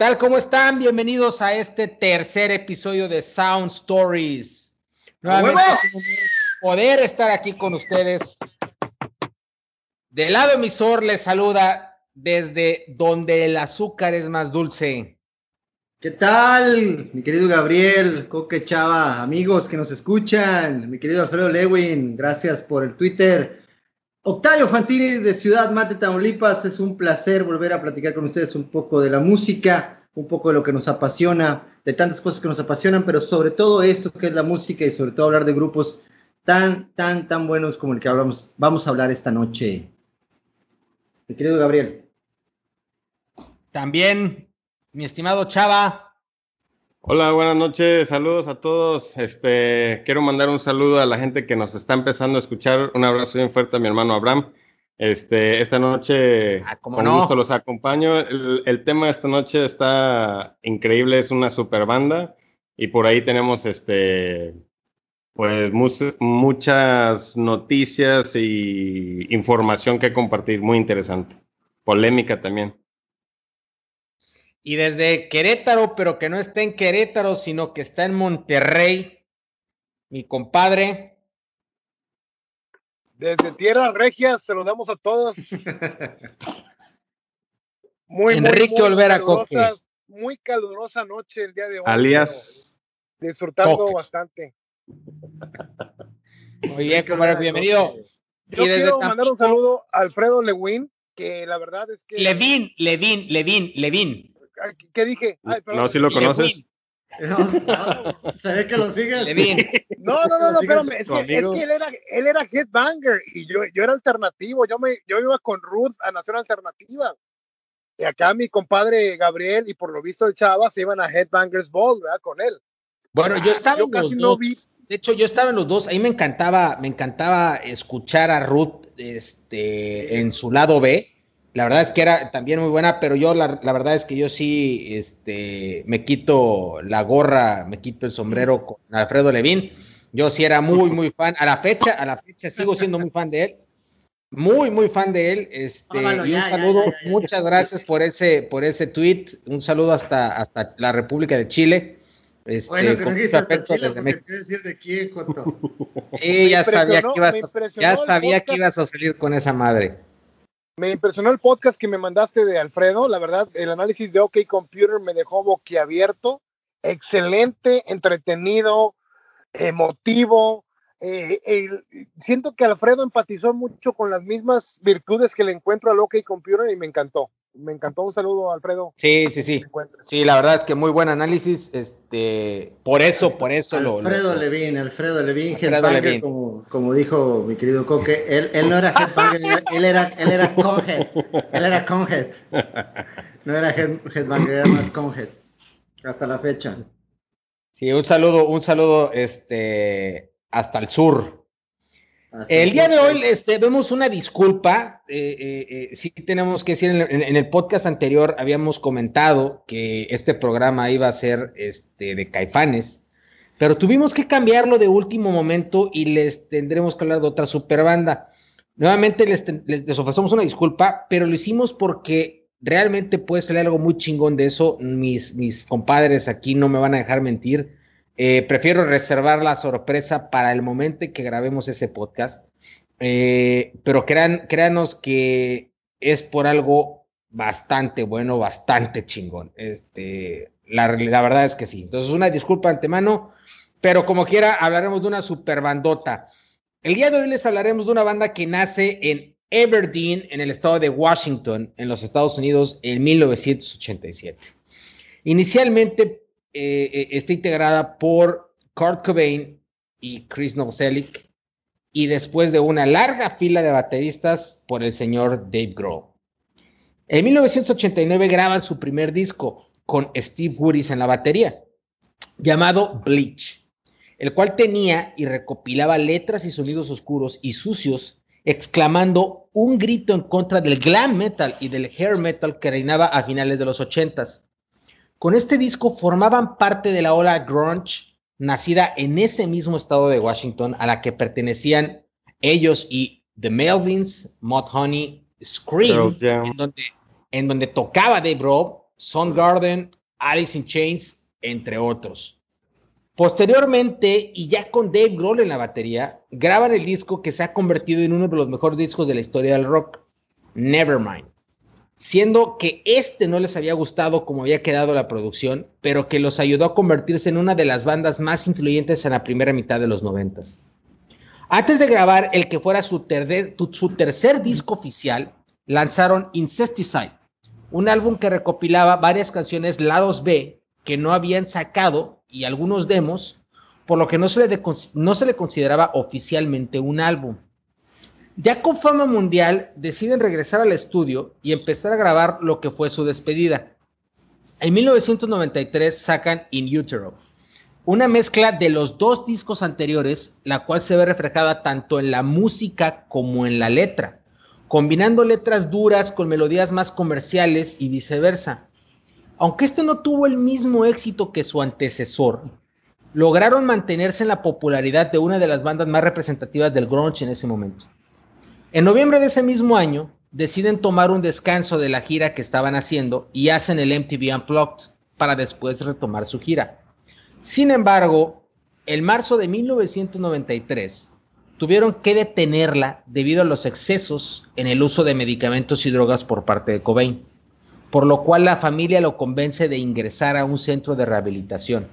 tal? ¿Cómo están? Bienvenidos a este tercer episodio de Sound Stories. Nuevamente poder estar aquí con ustedes. Del lado emisor les saluda desde donde el azúcar es más dulce. ¿Qué tal, mi querido Gabriel, Coque Chava, amigos que nos escuchan, mi querido Alfredo Lewin, gracias por el Twitter. Octavio Fantini de Ciudad Mate, Tamaulipas, es un placer volver a platicar con ustedes un poco de la música, un poco de lo que nos apasiona, de tantas cosas que nos apasionan, pero sobre todo esto que es la música y sobre todo hablar de grupos tan, tan, tan buenos como el que hablamos, vamos a hablar esta noche. Mi querido Gabriel. También mi estimado Chava. Hola, buenas noches, saludos a todos. Este, quiero mandar un saludo a la gente que nos está empezando a escuchar. Un abrazo bien fuerte a mi hermano Abraham. Este, esta noche, Ah, ¿cómo con no? gusto los acompaño. El, el tema de esta noche está increíble, es una super banda y por ahí tenemos, este, pues muchas noticias y información que compartir, muy interesante. Polémica también. Y desde Querétaro, pero que no está en Querétaro, sino que está en Monterrey, mi compadre. Desde Tierra Regia saludamos a todos. Muy, Enrique Olvera calurosa- Muy calurosa noche el día de hoy. Alias, pero Disfrutando Coque. bastante. Muy bien, compadre, bienvenido. Yo Y desde quiero mandar un saludo a Alfredo Lewin, que la verdad es que. Levin, Levin, Levin, Levin. ¿Qué dije? Ay, perdón. no, si lo conoces. No, no, se ve que lo sigues. No, no, no, no, espérame. Es que, es amigo. que él, era, él era headbanger y yo, yo era alternativo. Yo, me, yo iba con Ruth a Nación Alternativa. Y acá mi compadre Gabriel y por lo visto el Chava se iban a Headbangers Ball, ¿verdad? Con él. Bueno, yo estaba Yo en los casi no dos. vi. De hecho, yo estaba en los dos. Ahí me encantaba, me encantaba escuchar a Ruth este, en su lado B. La verdad es que era también muy buena, pero yo la, la verdad es que yo sí este, me quito la gorra, me quito el sombrero con Alfredo Levin. Yo sí era muy, muy fan. A la fecha, a la fecha sigo siendo muy fan de él. Muy, muy fan de él. Este, y un ya, ya, saludo, ya, ya. muchas gracias por ese, por ese tweet. Un saludo hasta, hasta la República de Chile. Este, Bueno, que no con afecto Chile, desde México. te iba a decir de quién, Joto. Sí, ya sabía que ibas a, ya sabía que ibas a salir con esa madre. Me impresionó el podcast que me mandaste de Alfredo. La verdad, el análisis de OK Computer me dejó boquiabierto. Excelente, entretenido, emotivo. Eh, siento que Alfredo empatizó mucho con las mismas virtudes que le encuentro al OK Computer y me encantó. Me encantó. Un saludo, Alfredo. Sí, sí, sí. Sí, la verdad es que muy buen análisis. Este, por eso, por eso lo. Alfredo lo- Levin, Alfredo Levin, Alfredo headbanger, Levin. como, como dijo mi querido Coque, él, él no era headbanger, él era, él era conhead, él era conhead, no era head, headbanger, era más conhead, hasta la fecha. Sí, un saludo, un saludo, este, hasta el sur. El día de hoy, este, vemos una disculpa. eh, eh, eh, sí tenemos que decir, en, el- en el podcast anterior habíamos comentado que este programa iba a ser este, de Caifanes, pero tuvimos que cambiarlo de último momento y les tendremos que hablar de otra super banda. Nuevamente les, les- les ofrecemos una disculpa, pero lo hicimos porque realmente puede salir algo muy chingón de eso. Mis, mis compadres aquí no me van a dejar mentir. Eh, prefiero reservar la sorpresa para el momento en que grabemos ese podcast. Eh, pero crean, créanos que es por algo bastante bueno, bastante chingón. Este, la, verdad es que sí. Entonces, una disculpa antemano, pero como quiera, hablaremos de una super bandota. El día de hoy les hablaremos de una banda que nace en Aberdeen, en el estado de Washington, en los Estados Unidos, en 1987. Inicialmente eh, eh, está integrada por Kurt Cobain y Chris Novoselic, y después de una larga fila de bateristas por el señor Dave Grohl. En 1989 graban su primer disco con Steve Woodis en la batería, llamado Bleach, el cual tenía y recopilaba letras y sonidos oscuros y sucios, exclamando un grito en contra del glam metal y del hair metal que reinaba a finales de los 80s. Con este disco formaban parte de la ola grunge nacida en ese mismo estado de Washington a la que pertenecían ellos y The Melvins, Mudhoney, Scream, Pearl Jam. en donde, en donde tocaba Dave Grohl, Soundgarden, Alice in Chains, entre otros. Posteriormente, y ya con Dave Grohl en la batería, graban el disco que se ha convertido en uno de los mejores discos de la historia del rock, Nevermind. Siendo que este no les había gustado como había quedado la producción, pero que los ayudó a convertirse en una de las bandas más influyentes en la primera mitad de los noventas. Antes de grabar el que fuera su, su tercer disco oficial, lanzaron Incesticide, un álbum que recopilaba varias canciones lados B que no habían sacado y algunos demos, por lo que no se le, no se le consideraba oficialmente un álbum. Ya con fama mundial, deciden regresar al estudio y empezar a grabar lo que fue su despedida. En 1993 sacan In Utero, una mezcla de los dos discos anteriores, la cual se ve reflejada tanto en la música como en la letra, combinando letras duras con melodías más comerciales y viceversa. Aunque este no tuvo el mismo éxito que su antecesor, lograron mantenerse en la popularidad de una de las bandas más representativas del grunge en ese momento. En noviembre de ese mismo año, deciden tomar un descanso de la gira que estaban haciendo y hacen el MTV Unplugged para después retomar su gira. Sin embargo, en marzo de 1993, tuvieron que detenerla debido a los excesos en el uso de medicamentos y drogas por parte de Cobain por lo cual la familia lo convence de ingresar a un centro de rehabilitación,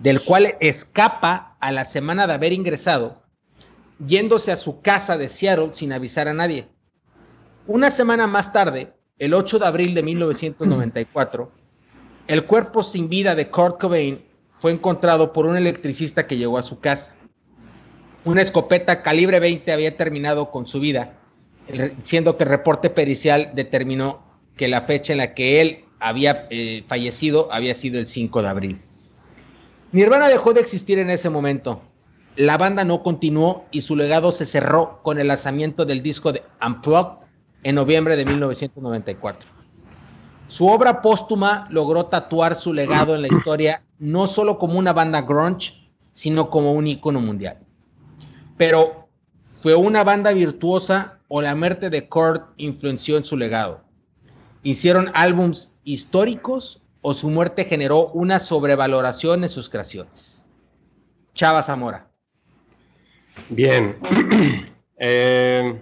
del cual escapa a la semana de haber ingresado, yéndose a su casa de Seattle sin avisar a nadie. Una semana más tarde, el 8 de abril de 1994, el cuerpo sin vida de Kurt Cobain fue encontrado por un electricista que llegó a su casa. Una escopeta calibre 20 había terminado con su vida, siendo que el reporte pericial determinó que la fecha en la que él había eh, fallecido había sido el 5 de abril. Nirvana dejó de existir en ese momento. La banda no continuó y su legado se cerró con el lanzamiento del disco de Unplugged en noviembre de 1994. Su obra póstuma logró tatuar su legado en la historia no solo como una banda grunge, sino como un icono mundial. Pero fue una banda virtuosa o la muerte de Kurt influenció en su legado hicieron álbums históricos o su muerte generó una sobrevaloración en sus creaciones. Chava Zamora. Bien. Eh,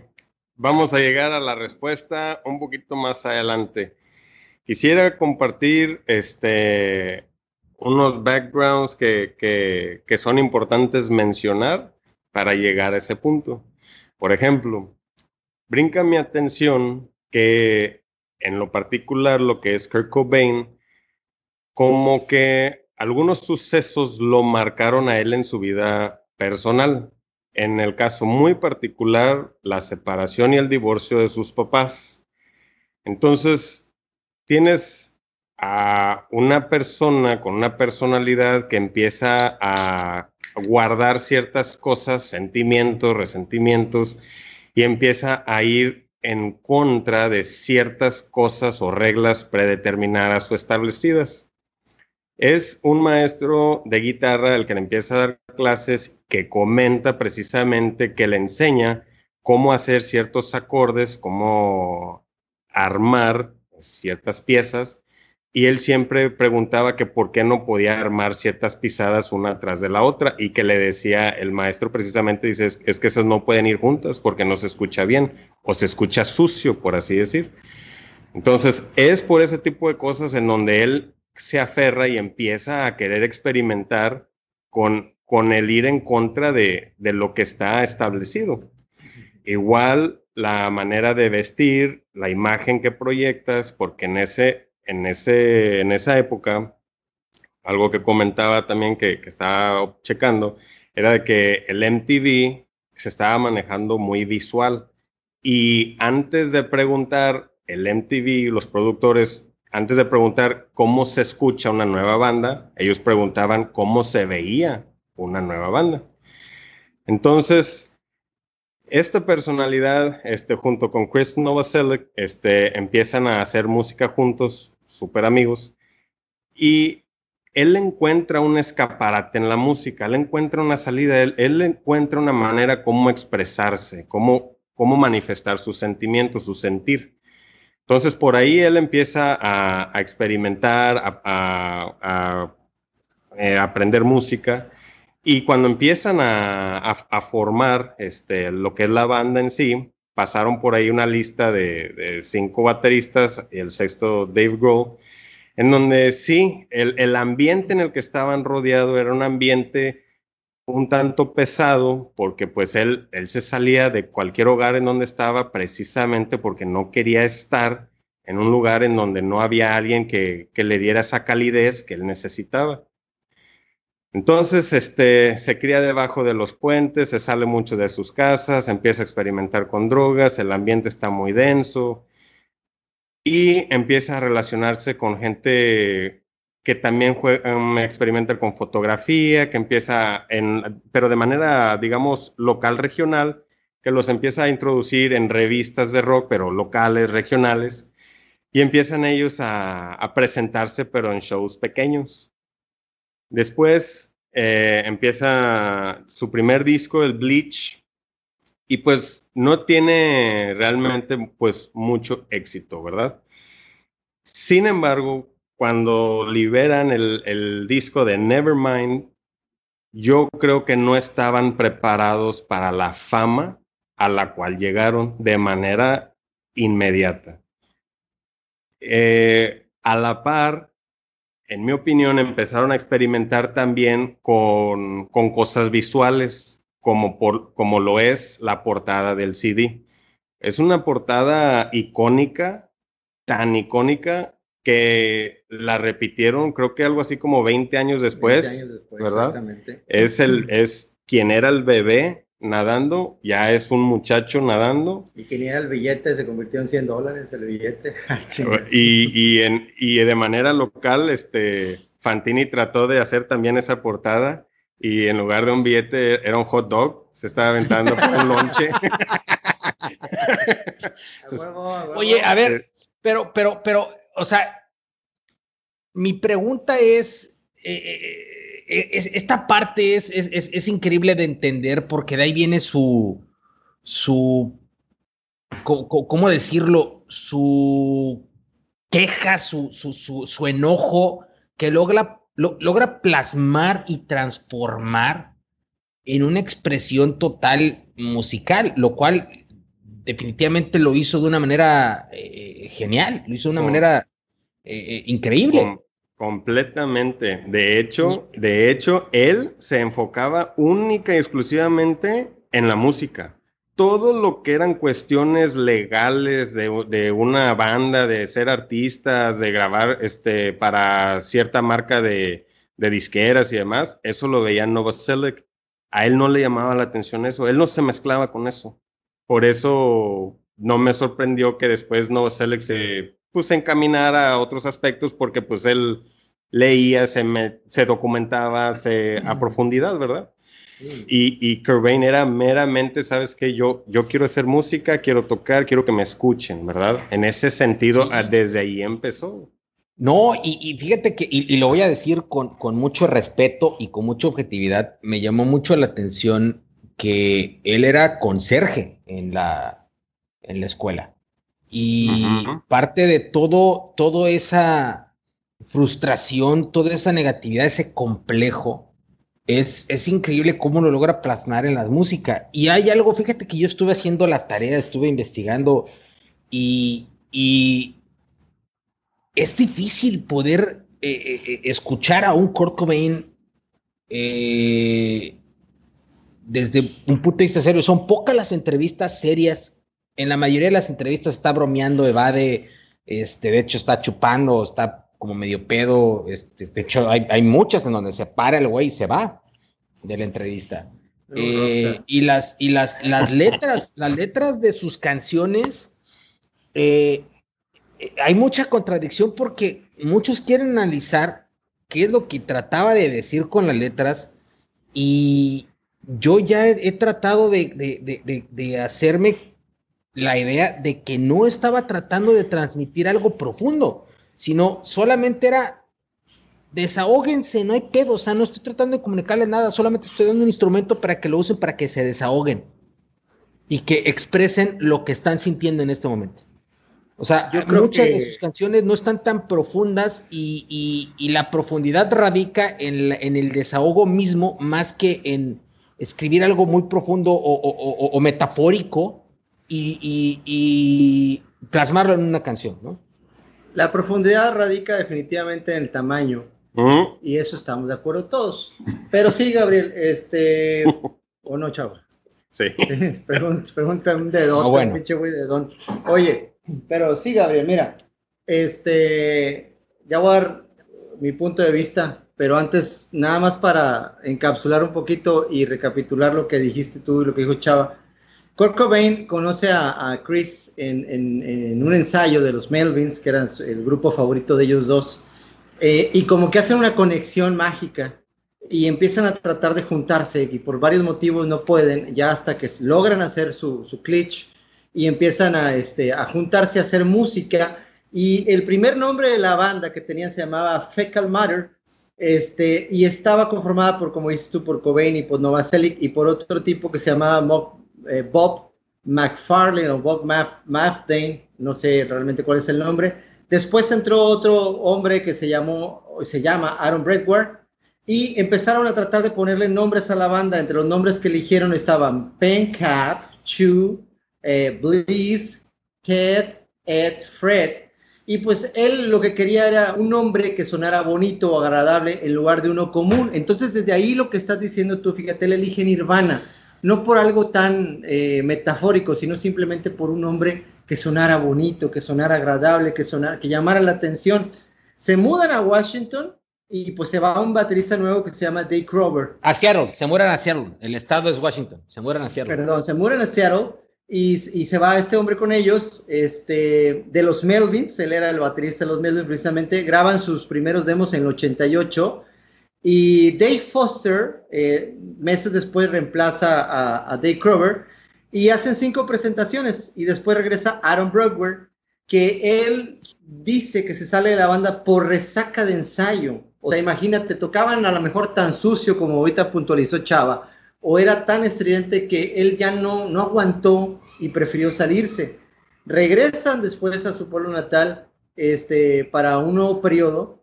vamos a llegar a la respuesta un poquito más adelante. Quisiera compartir este, unos backgrounds que, que, que son importantes mencionar para llegar a ese punto. Por ejemplo, brinca mi atención que en lo particular lo que es Kurt Cobain, como que algunos sucesos lo marcaron a él en su vida personal. En el caso muy particular, la separación y el divorcio de sus papás. Entonces, tienes a una persona con una personalidad que empieza a guardar ciertas cosas, sentimientos, resentimientos, y empieza a ir en contra de ciertas cosas o reglas predeterminadas o establecidas. Es un maestro de guitarra el que le empieza a dar clases que comenta precisamente que le enseña cómo hacer ciertos acordes, cómo armar ciertas piezas. Y él siempre preguntaba que por qué no podía armar ciertas pisadas una tras de la otra y que le decía el maestro precisamente dice es, que esas no pueden ir juntas porque no se escucha bien o se escucha sucio por así decir entonces es por ese tipo de cosas en donde él se aferra y empieza a querer experimentar con con el ir en contra de, de lo que está establecido igual la manera de vestir la imagen que proyectas porque en ese en, ese, en esa época, algo que comentaba también que, que estaba checando, era de que el MTV se estaba manejando muy visual. Y antes de preguntar, el MTV, los productores, antes de preguntar cómo se escucha una nueva banda, ellos preguntaban cómo se veía una nueva banda. Entonces, esta personalidad, este, junto con Chris Novoselic, este, empiezan a hacer música juntos súper amigos, y él encuentra un escaparate en la música, él encuentra una salida, él, encuentra una manera cómo expresarse, cómo, cómo manifestar sus sentimientos, su sentir. Entonces por ahí él empieza a, experimentar, a, eh, aprender música y cuando empiezan a, formar este, lo que es la banda en sí, pasaron por ahí una lista de, cinco bateristas y el sexto Dave Grohl, en donde sí, el, ambiente en el que estaban rodeados era un ambiente un tanto pesado porque pues él, él se salía de cualquier hogar en donde estaba precisamente porque no quería estar en un lugar en donde no había alguien que, que le diera esa calidez que él necesitaba. Entonces, este, se cría debajo de los puentes, se sale mucho de sus casas, empieza a experimentar con drogas, el ambiente está muy denso y empieza a relacionarse con gente que también juega, um, experimenta con fotografía, que empieza en, pero de manera, digamos, local, regional, que los empieza a introducir en revistas de rock, pero locales, regionales, y empiezan ellos a, presentarse, pero en shows pequeños. Después eh, empieza su primer disco, el Bleach, y pues no tiene realmente pues mucho éxito, ¿verdad? Sin embargo, cuando liberan el, disco de Nevermind, yo creo que no estaban preparados para la fama a la cual llegaron de manera inmediata. Eh, a la par, en mi opinión, empezaron a experimentar también con, cosas visuales, como, por, como lo es la portada del CD. Es una portada icónica, tan icónica que la repitieron, creo que algo así como 20 años después, ¿verdad? Exactamente. Es, el, es quien era el bebé nadando, ya es un muchacho nadando. Y era el billete se convirtió en 100 dólares el billete. Y, y, en, y de manera local, este, Fantini trató de hacer también esa portada y en lugar de un billete era un hot dog, se estaba aventando un lonche. Oye, a ver, pero, pero, pero o sea, mi pregunta es, eh, eh, esta parte es, increíble de entender porque de ahí viene su, su, ¿cómo decirlo? Su queja, su, su, enojo que logra, logra plasmar y transformar en una expresión total musical, lo cual definitivamente lo hizo de una manera eh, genial, lo hizo de una manera eh, eh, increíble. Completamente. De hecho, de hecho, él se enfocaba única y exclusivamente en la música. Todo lo que eran cuestiones legales de, una banda, de ser artistas, de grabar este, para cierta marca de, disqueras y demás, eso lo veía Novoselic. A él no le llamaba la atención eso, él no se mezclaba con eso. Por eso no me sorprendió que después Novoselic se pues, encaminara a otros aspectos porque pues él leía, se, se documentaba se, a profundidad, ¿verdad? Y, y era meramente, ¿sabes qué? Yo, yo quiero hacer música, quiero tocar, quiero que me escuchen, ¿verdad? En ese sentido, desde ahí empezó. No, y, fíjate que, y, lo voy a decir con, con mucho respeto y con mucha objetividad, me llamó mucho la atención que él era conserje en la, en la escuela. Y parte de todo, toda esa frustración, toda esa negatividad, ese complejo, es, es increíble cómo lo logra plasmar en la música. Y hay algo, fíjate que yo estuve haciendo la tarea, estuve investigando y, y es difícil poder eh, eh, eh, escuchar a un Kurt Cobain desde un punto de vista serio. Son pocas las entrevistas serias. En la mayoría de las entrevistas está bromeando, evade, este, de hecho está chupando, está como medio pedo. Este, de hecho, hay, muchas en donde se para el güey y se va de la entrevista. Eh, y las, y las, las letras, las letras de sus canciones, eh, hay mucha contradicción porque muchos quieren analizar qué es lo que trataba de decir con las letras y, yo ya he, tratado de, hacerme la idea de que no estaba tratando de transmitir algo profundo, sino solamente era desahóguense, no hay pedo, o sea, no estoy tratando de comunicarles nada, solamente estoy dando un instrumento para que lo usen para que se desahoguen y que expresen lo que están sintiendo en este momento. O sea, muchas de sus canciones no están tan profundas y, la profundidad radica en, en, el desahogo mismo más que en escribir algo muy profundo o, metafórico y, plasmarlo en una canción, ¿no? La profundidad radica definitivamente en el tamaño. Y eso estamos de acuerdo todos. Pero sí, Gabriel, este. ¿O no, chavo? Sí. pregunta, un dedón, ah, bueno. pinche güey dedón. Oye, pero sí, Gabriel, mira, este. Ya voy a dar mi punto de vista, pero antes, nada más para encapsular un poquito y recapitular lo que dijiste tú y lo que dijo Chava. Kurt Cobain conoce a, Chris en, un ensayo de los Melvins, que eran el grupo favorito de ellos dos, eh, y como que hacen una conexión mágica y empiezan a tratar de juntarse y por varios motivos no pueden, ya hasta que logran hacer su, su y empiezan a, este, a juntarse a hacer música. Y el primer nombre de la banda que tenían se llamaba Fecal Matter, este, y estaba conformada por, como dices tú, por Cobain y por Novoselic y por otro tipo que se llamaba Bob, eh, Bob McFarlane o Bob Mafdane, no sé realmente cuál es el nombre. Después entró otro hombre que se llamó, se llama Aaron Bradward, y empezaron a tratar de ponerle nombres a la banda. Entre los nombres que eligieron estaban Pencap, Chu, eh, Bliss, Ted, Ed, Fred. Y pues él lo que quería era un nombre que sonara bonito o agradable en lugar de uno común. Entonces desde ahí lo que estás diciendo tú, fíjate, él elige Nirvana. No por algo tan eh, metafórico, sino simplemente por un nombre que sonara bonito, que sonara agradable, que, sonara, que llamara la atención. Se mudan a Washington y pues se va a un baterista nuevo que se llama Dave Crover. A Seattle, se mueren a Seattle, el estado es Washington, se mueren a Seattle. Perdón, se mueren a Seattle y, y, se va este hombre con ellos, este, de los Melvins, él era el baterista de los Melvins precisamente, graban sus primeros demos en el 88 y Dave Foster, eh, meses después reemplaza a, Dave Crover y hacen cinco presentaciones y después regresa Aaron Broadway, que él dice que se sale de la banda por resaca de ensayo. O sea, imagínate, tocaban a lo mejor tan sucio como ahorita puntualizó Chava, o era tan estridente que él ya no, no aguantó y prefirió salirse. Regresan después a su pueblo natal este, para un nuevo periodo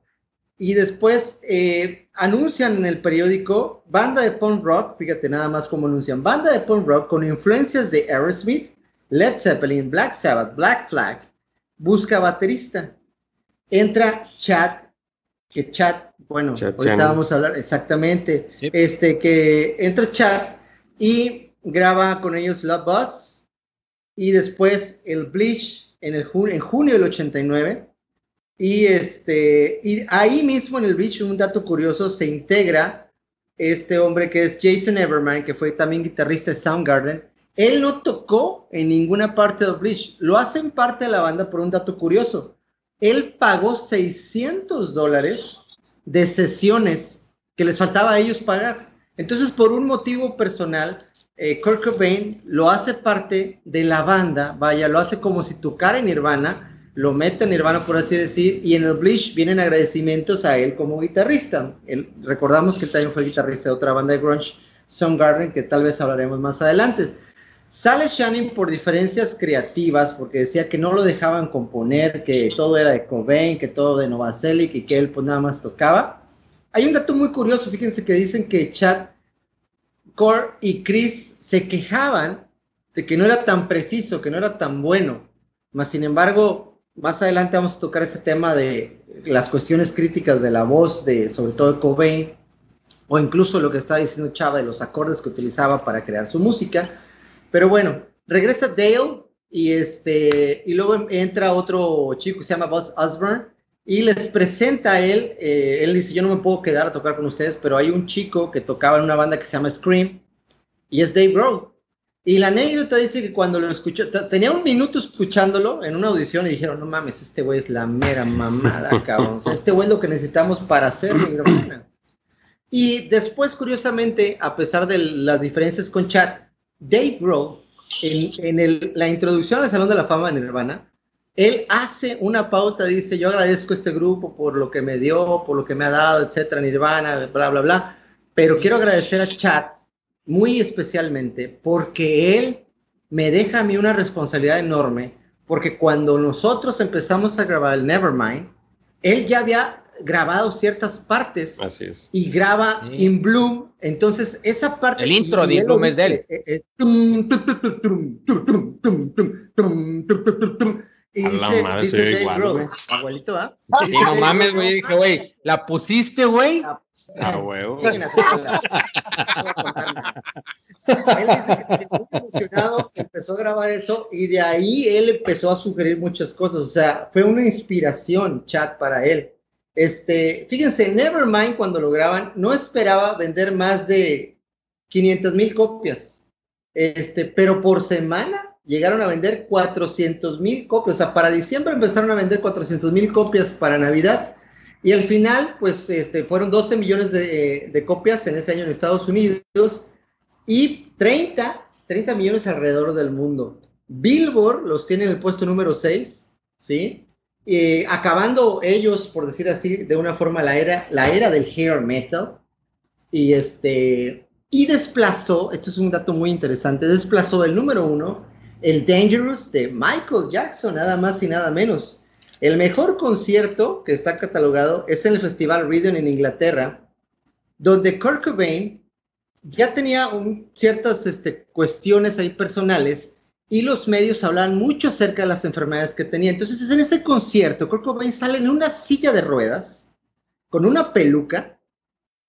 y después eh, anuncian en el periódico banda de punk rock, fíjate nada más cómo anuncian, banda de punk rock con influencias de Aerosmith, Led Zeppelin, Black Sabbath, Black Flag, busca baterista. Entra Chad que chat, bueno, ahorita vamos a hablar exactamente, este, que entra chat y graba con ellos Love Bus y después el Bleach en, el en junio del 89 y este y ahí mismo en el Bleach un dato curioso se integra este hombre que es Jason Everman que fue también guitarrista de Soundgarden. Él no tocó en ninguna parte del Bleach lo hacen parte de la banda por un dato curioso. Él pagó 600 dólares de sesiones que les faltaba a ellos pagar. Entonces, por un motivo personal, eh, Kurt Cobain lo hace parte de la banda, vaya, lo hace como si tocara en Nirvana, lo mete en Nirvana, por así decir, y en el Bleach vienen agradecimientos a él como guitarrista. recordamos que él también fue guitarrista de otra banda de grunge, Soundgarden, que tal vez hablaremos más adelante. Sale Shannon por diferencias creativas, porque decía que no lo dejaban componer, que todo era de Cobain, que todo de Novoselic y que él pues nada más tocaba. Hay un dato muy curioso, fíjense que dicen que Chad, Core y Chris se quejaban de que no era tan preciso, que no era tan bueno. Más sin embargo, más adelante vamos a tocar ese tema de las cuestiones críticas de la voz, de sobre todo de Cobain, o incluso lo que está diciendo Chava de los acordes que utilizaba para crear su música. Pero bueno, regresa Dale y, este, y luego entra otro chico que se llama Buzz Osborne y les presenta a él. Eh, él dice: Yo no me puedo quedar a tocar con ustedes, pero hay un chico que tocaba en una banda que se llama Scream y es Dave Grohl. Y la anécdota dice que cuando lo escuchó, tenía un minuto escuchándolo en una audición y dijeron: No mames, este güey es la mera mamada, cabrón. O sea, este güey es lo que necesitamos para hacer Nirvana. Y después, curiosamente, a pesar de las diferencias con Chad, Dave Grohl, en, la introducción al Salón de la Fama de Nirvana, él hace una pauta, dice, yo agradezco a este grupo por lo que me dio, por lo que me ha dado, etcétera, Nirvana, bla, bla, bla, pero quiero agradecer a Chad muy especialmente porque él me deja a mí una responsabilidad enorme, porque cuando nosotros empezamos a grabar el Nevermind, él ya había grabado ciertas partes y graba. In Bloom, entonces esa parte... El intro de In Bloom es de él. Y pusiste, güey a contar nada. Él dice que muy emocionado, empezó a grabar eso y de ahí él empezó a sugerir muchas cosas. O sea, fue una inspiración, chat, para él. Este, fíjense, Nevermind cuando lo graban no esperaba vender más de 500 mil copias. Este, pero por semana llegaron a vender 400 mil copias. O sea, para diciembre empezaron a vender 400 mil copias para Navidad. Y al final, pues, este, fueron 12 millones de, de copias en ese año en Estados Unidos y 30, 30 millones alrededor del mundo. Billboard los tiene en el puesto número 6, ¿sí? Eh, acabando ellos, por decir así, de una forma la era, la era del hair metal. Y este, y desplazó, esto es un dato muy interesante, desplazó del número uno el Dangerous de Michael Jackson, nada más y nada menos. El mejor concierto que está catalogado es en el Festival Reading en Inglaterra, donde Kurt Cobain ya tenía un- ciertas este, cuestiones ahí personales y los medios hablaban mucho acerca de las enfermedades que tenía. Entonces, en ese concierto, Kurt Cobain sale en una silla de ruedas, con una peluca,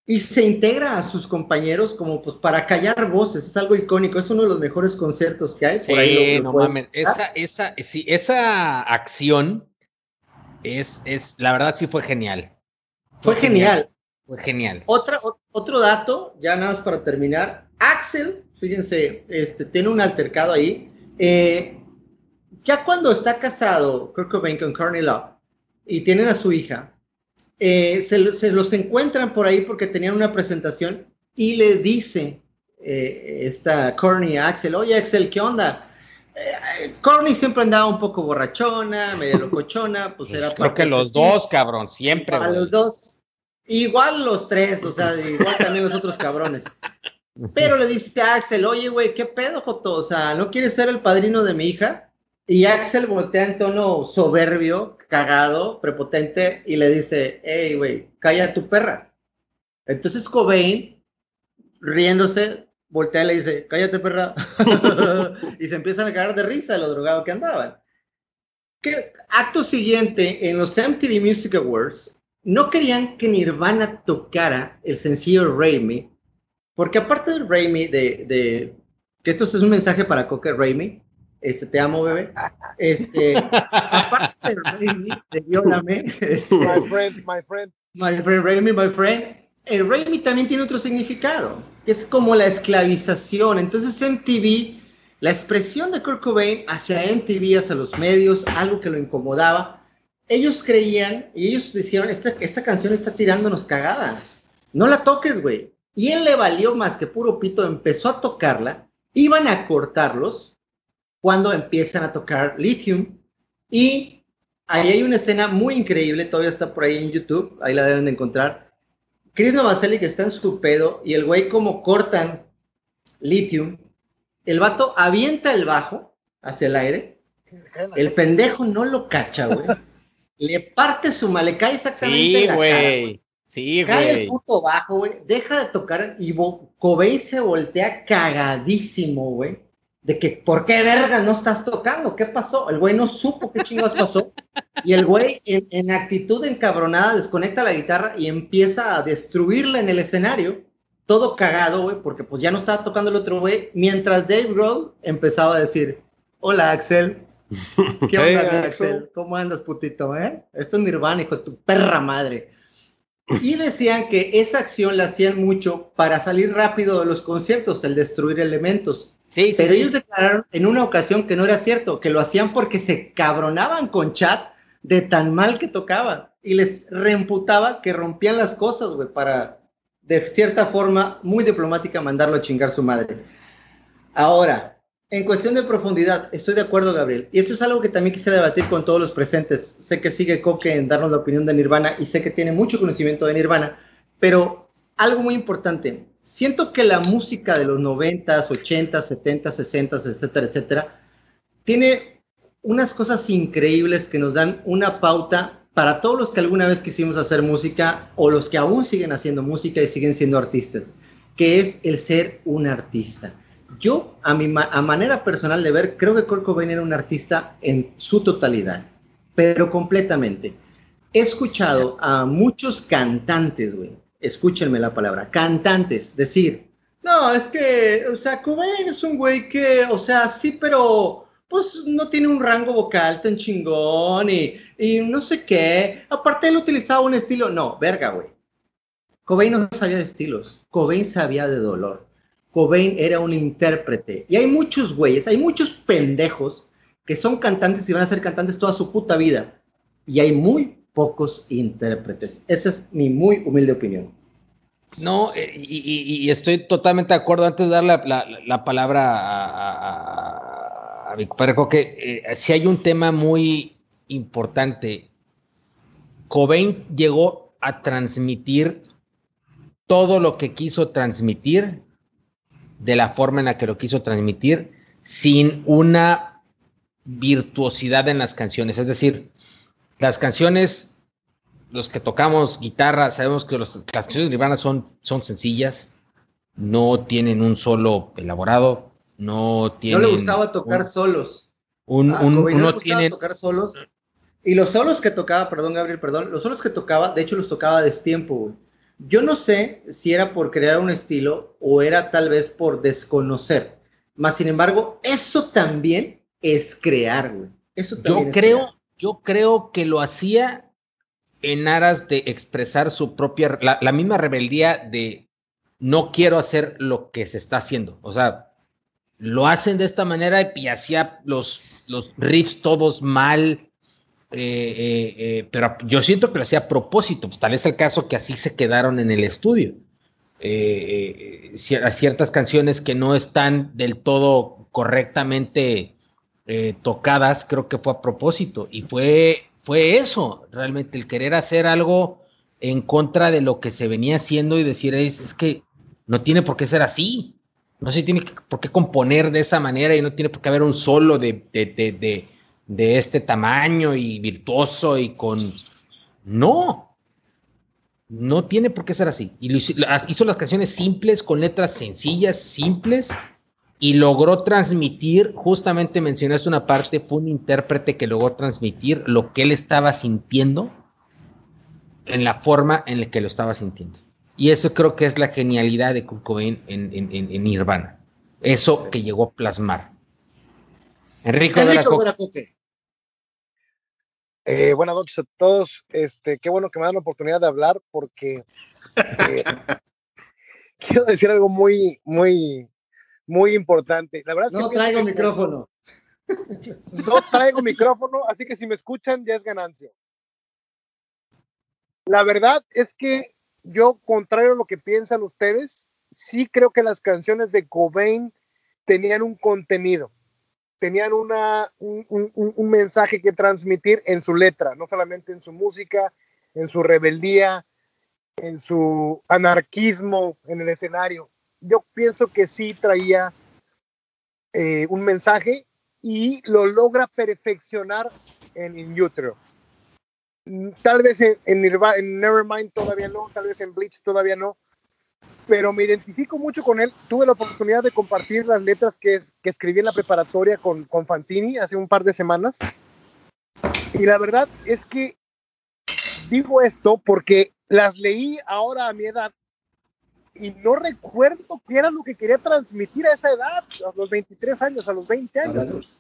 y se integra a sus compañeros como pues para callar voces. Es algo icónico, es uno de los mejores conciertos que hay. Por Sí, no mames. Esa, esa, sí, esa acción es, es, la verdad sí fue genial. Fue genial. Fue genial. Otra, o- otro dato, ya nada más para terminar. Axel, fíjense, este, tiene un altercado ahí. Eh, ya cuando está casado Kurt Cobain con Courtney Love y tienen a su hija, eh, se, se los encuentran por ahí porque tenían una presentación y le dice eh, esta Courtney a Axel, oye Axel, ¿qué onda? Eh, Courtney siempre andaba un poco borrachona, medio locochona, pues era Creo que los dos, cabrón, siempre. A los dos. Igual los tres, o sea, igual también los otros cabrones. Pero le dice a Axel, oye, güey, ¿qué pedo, Joto? O sea, ¿no quieres ser el padrino de mi hija? Y Axel voltea en tono soberbio, cagado, prepotente, y le dice, hey, güey, calla tu perra. Entonces Cobain, riéndose, voltea y le dice, cállate, perra. y se empiezan a cagar de risa los drogados que andaban. Que acto siguiente, en los MTV Music Awards, no querían que Nirvana tocara el sencillo Raimi, porque aparte del Raimi, de, de que esto es un mensaje para Coque Raimi, este, te amo, bebé. Este, aparte del Raimi, de Viólame, este, My friend, my friend. My friend Raimi, my friend. El Raimi también tiene otro significado, es como la esclavización. Entonces MTV, la expresión de Kurt Cobain hacia MTV, hacia los medios, algo que lo incomodaba, ellos creían y ellos decían, esta, esta canción está tirándonos cagada. No la toques, güey. Y él le valió más que puro pito, empezó a tocarla, iban a cortarlos cuando empiezan a tocar Lithium y ahí hay una escena muy increíble, todavía está por ahí en YouTube, ahí la deben de encontrar. Chris Novoselic está en su pedo y el güey como cortan Lithium, el vato avienta el bajo hacia el aire, el pendejo no lo cacha, güey. Le parte su male, le cae exactamente en Sí, la cara, güey. Sí, Cae el güey. puto bajo, güey. Deja de tocar y Cobain se voltea cagadísimo, güey. De que, ¿por qué verga no estás tocando? ¿Qué pasó? El güey no supo qué chingados pasó. Y el güey, en, en actitud encabronada, desconecta la guitarra y empieza a destruirla en el escenario. Todo cagado, güey, porque pues ya no estaba tocando el otro güey. Mientras Dave Grohl empezaba a decir, hola Axel. ¿Qué onda. Axel? ¿Cómo andas, putito, eh? Esto es Nirvana, hijo de tu perra madre. Y decían que esa acción la hacían mucho para salir rápido de los conciertos, el destruir elementos. Sí, sí, Pero sí. ellos declararon en una ocasión que no era cierto, que lo hacían porque se cabronaban con Chat de tan mal que tocaban. Y les reimputaba que rompían las cosas, güey, para de cierta forma muy diplomática mandarlo a chingar su madre. Ahora, en cuestión de profundidad, estoy de acuerdo, Gabriel. Y eso es algo que también quisiera debatir con todos los presentes. Sé que sigue Coque en darnos la opinión de Nirvana y sé que tiene mucho conocimiento de Nirvana, pero algo muy importante. Siento que la música de los 90s, 80s, 70s, 60s, etcétera, etcétera, tiene unas cosas increíbles que nos dan una pauta para todos los que alguna vez quisimos hacer música o los que aún siguen haciendo música y siguen siendo artistas, que es el ser un artista. Yo, a mi a manera personal de ver, creo que Kurt Cobain era un artista en su totalidad, pero completamente. He escuchado a muchos cantantes, güey, escúchenme la palabra, cantantes, decir, no, es que, o sea, Cobain es un güey que, o sea, sí, pero pues no tiene un rango vocal tan chingón y, y no sé qué. Aparte él utilizaba un estilo, no, verga, güey. Cobain no sabía de estilos, Cobain sabía de dolor. Cobain era un intérprete. Y hay muchos güeyes, hay muchos pendejos que son cantantes y van a ser cantantes toda su puta vida. Y hay muy pocos intérpretes. Esa es mi muy humilde opinión. No, eh, y, estoy totalmente de acuerdo. Antes de dar la, la, palabra a, a, mi creo que eh, si hay un tema muy importante. Cobain llegó a transmitir todo lo que quiso transmitir de la forma en la que lo quiso transmitir, sin una virtuosidad en las canciones. Es decir, las canciones, los que tocamos guitarra, sabemos que las canciones de Nirvana son, son sencillas, no tienen un solo elaborado, no tienen. No le gustaba tocar solos. Un, ah, un, no le tocar solos. Y los solos que tocaba, perdón, Gabriel, perdón, los solos que tocaba, de hecho los tocaba a destiempo, güey. Yo no sé si era por crear un estilo o era tal vez por desconocer. Más sin embargo, eso también es crear, güey. Eso yo creo, yo creo que lo hacía en aras de expresar su propia, la, misma rebeldía de no quiero hacer lo que se está haciendo. O sea, lo hacen de esta manera y hacía los, los riffs todos mal, eh, eh, eh, pero yo siento que lo hacía a propósito, pues tal es el caso que así se quedaron en el estudio. ciertas canciones que no están del todo correctamente tocadas, creo que fue a propósito, y fue, fue eso, realmente, el querer hacer algo en contra de lo que se venía haciendo y decir, es, que no tiene por qué ser así, no se tiene por qué componer de esa manera y no tiene por qué haber un solo de, de, de de este tamaño y virtuoso y con... No, no tiene por qué ser así. Y hizo las canciones simples, con letras sencillas, simples, y logró transmitir, justamente mencionaste una parte, fue un intérprete que logró transmitir lo que él estaba sintiendo en la forma en la que lo estaba sintiendo. Y eso creo que es la genialidad de Kurt Cobain en, en, Nirvana. Eso que llegó a plasmar. Enrico, Enrico de eh, buenas noches a todos. Este, qué bueno que me dan la oportunidad de hablar porque eh, quiero decir algo muy, muy, muy importante. La verdad no traigo micrófono. No traigo micrófono, así que si me escuchan ya es ganancia. La verdad es que yo, contrario a lo que piensan ustedes, sí creo que las canciones de Cobain tenían un contenido tenían una, un, mensaje que transmitir en su letra, no solamente en su música, en su rebeldía, en su anarquismo en el escenario. Yo pienso que sí traía eh, un mensaje y lo logra perfeccionar en In Utero. Tal vez en, Nevermind todavía no, tal vez en Bleach todavía no, pero me identifico mucho con él. Tuve la oportunidad de compartir las letras que, que escribí en la preparatoria con, con Fantini hace un par de semanas. Y la verdad es que digo esto porque las leí ahora a mi edad y no recuerdo qué era lo que quería transmitir a esa edad, a los 23 años, a los 20 años.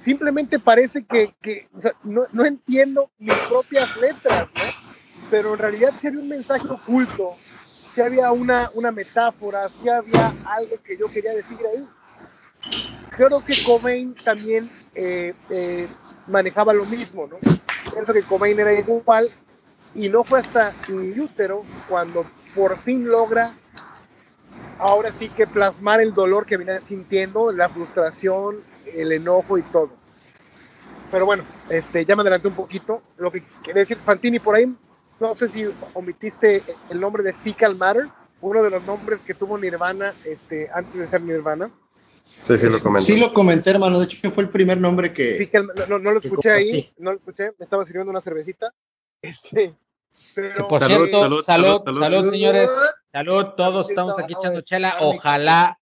Simplemente parece que, que no, no, entiendo mis propias letras, ¿no? pero en realidad sería un mensaje oculto si había una, una metáfora, si había algo que yo quería decir ahí. Creo que Cobain también eh, eh, manejaba lo mismo, ¿no? Pienso que Cobain era igual y no fue hasta mi útero cuando por fin logra ahora sí que plasmar el dolor que venía sintiendo, la frustración, el enojo y todo. Pero bueno, este, ya me adelanté un poquito. Lo que quiere decir Fantini por ahí no sé si omitiste el nombre de Fecal Matter, uno de los nombres que tuvo Nirvana este, antes de ser Nirvana. Sí, sí lo comenté. Sí lo comenté, hermano. De hecho, fue el primer nombre que. Que no, no, no lo escuché ahí, no lo escuché, me estaba sirviendo una cervecita. Este, pero Que por Salud, cierto, salud, salud, salud, salud, señores. Salud, todos estamos aquí echando chela. Ojalá,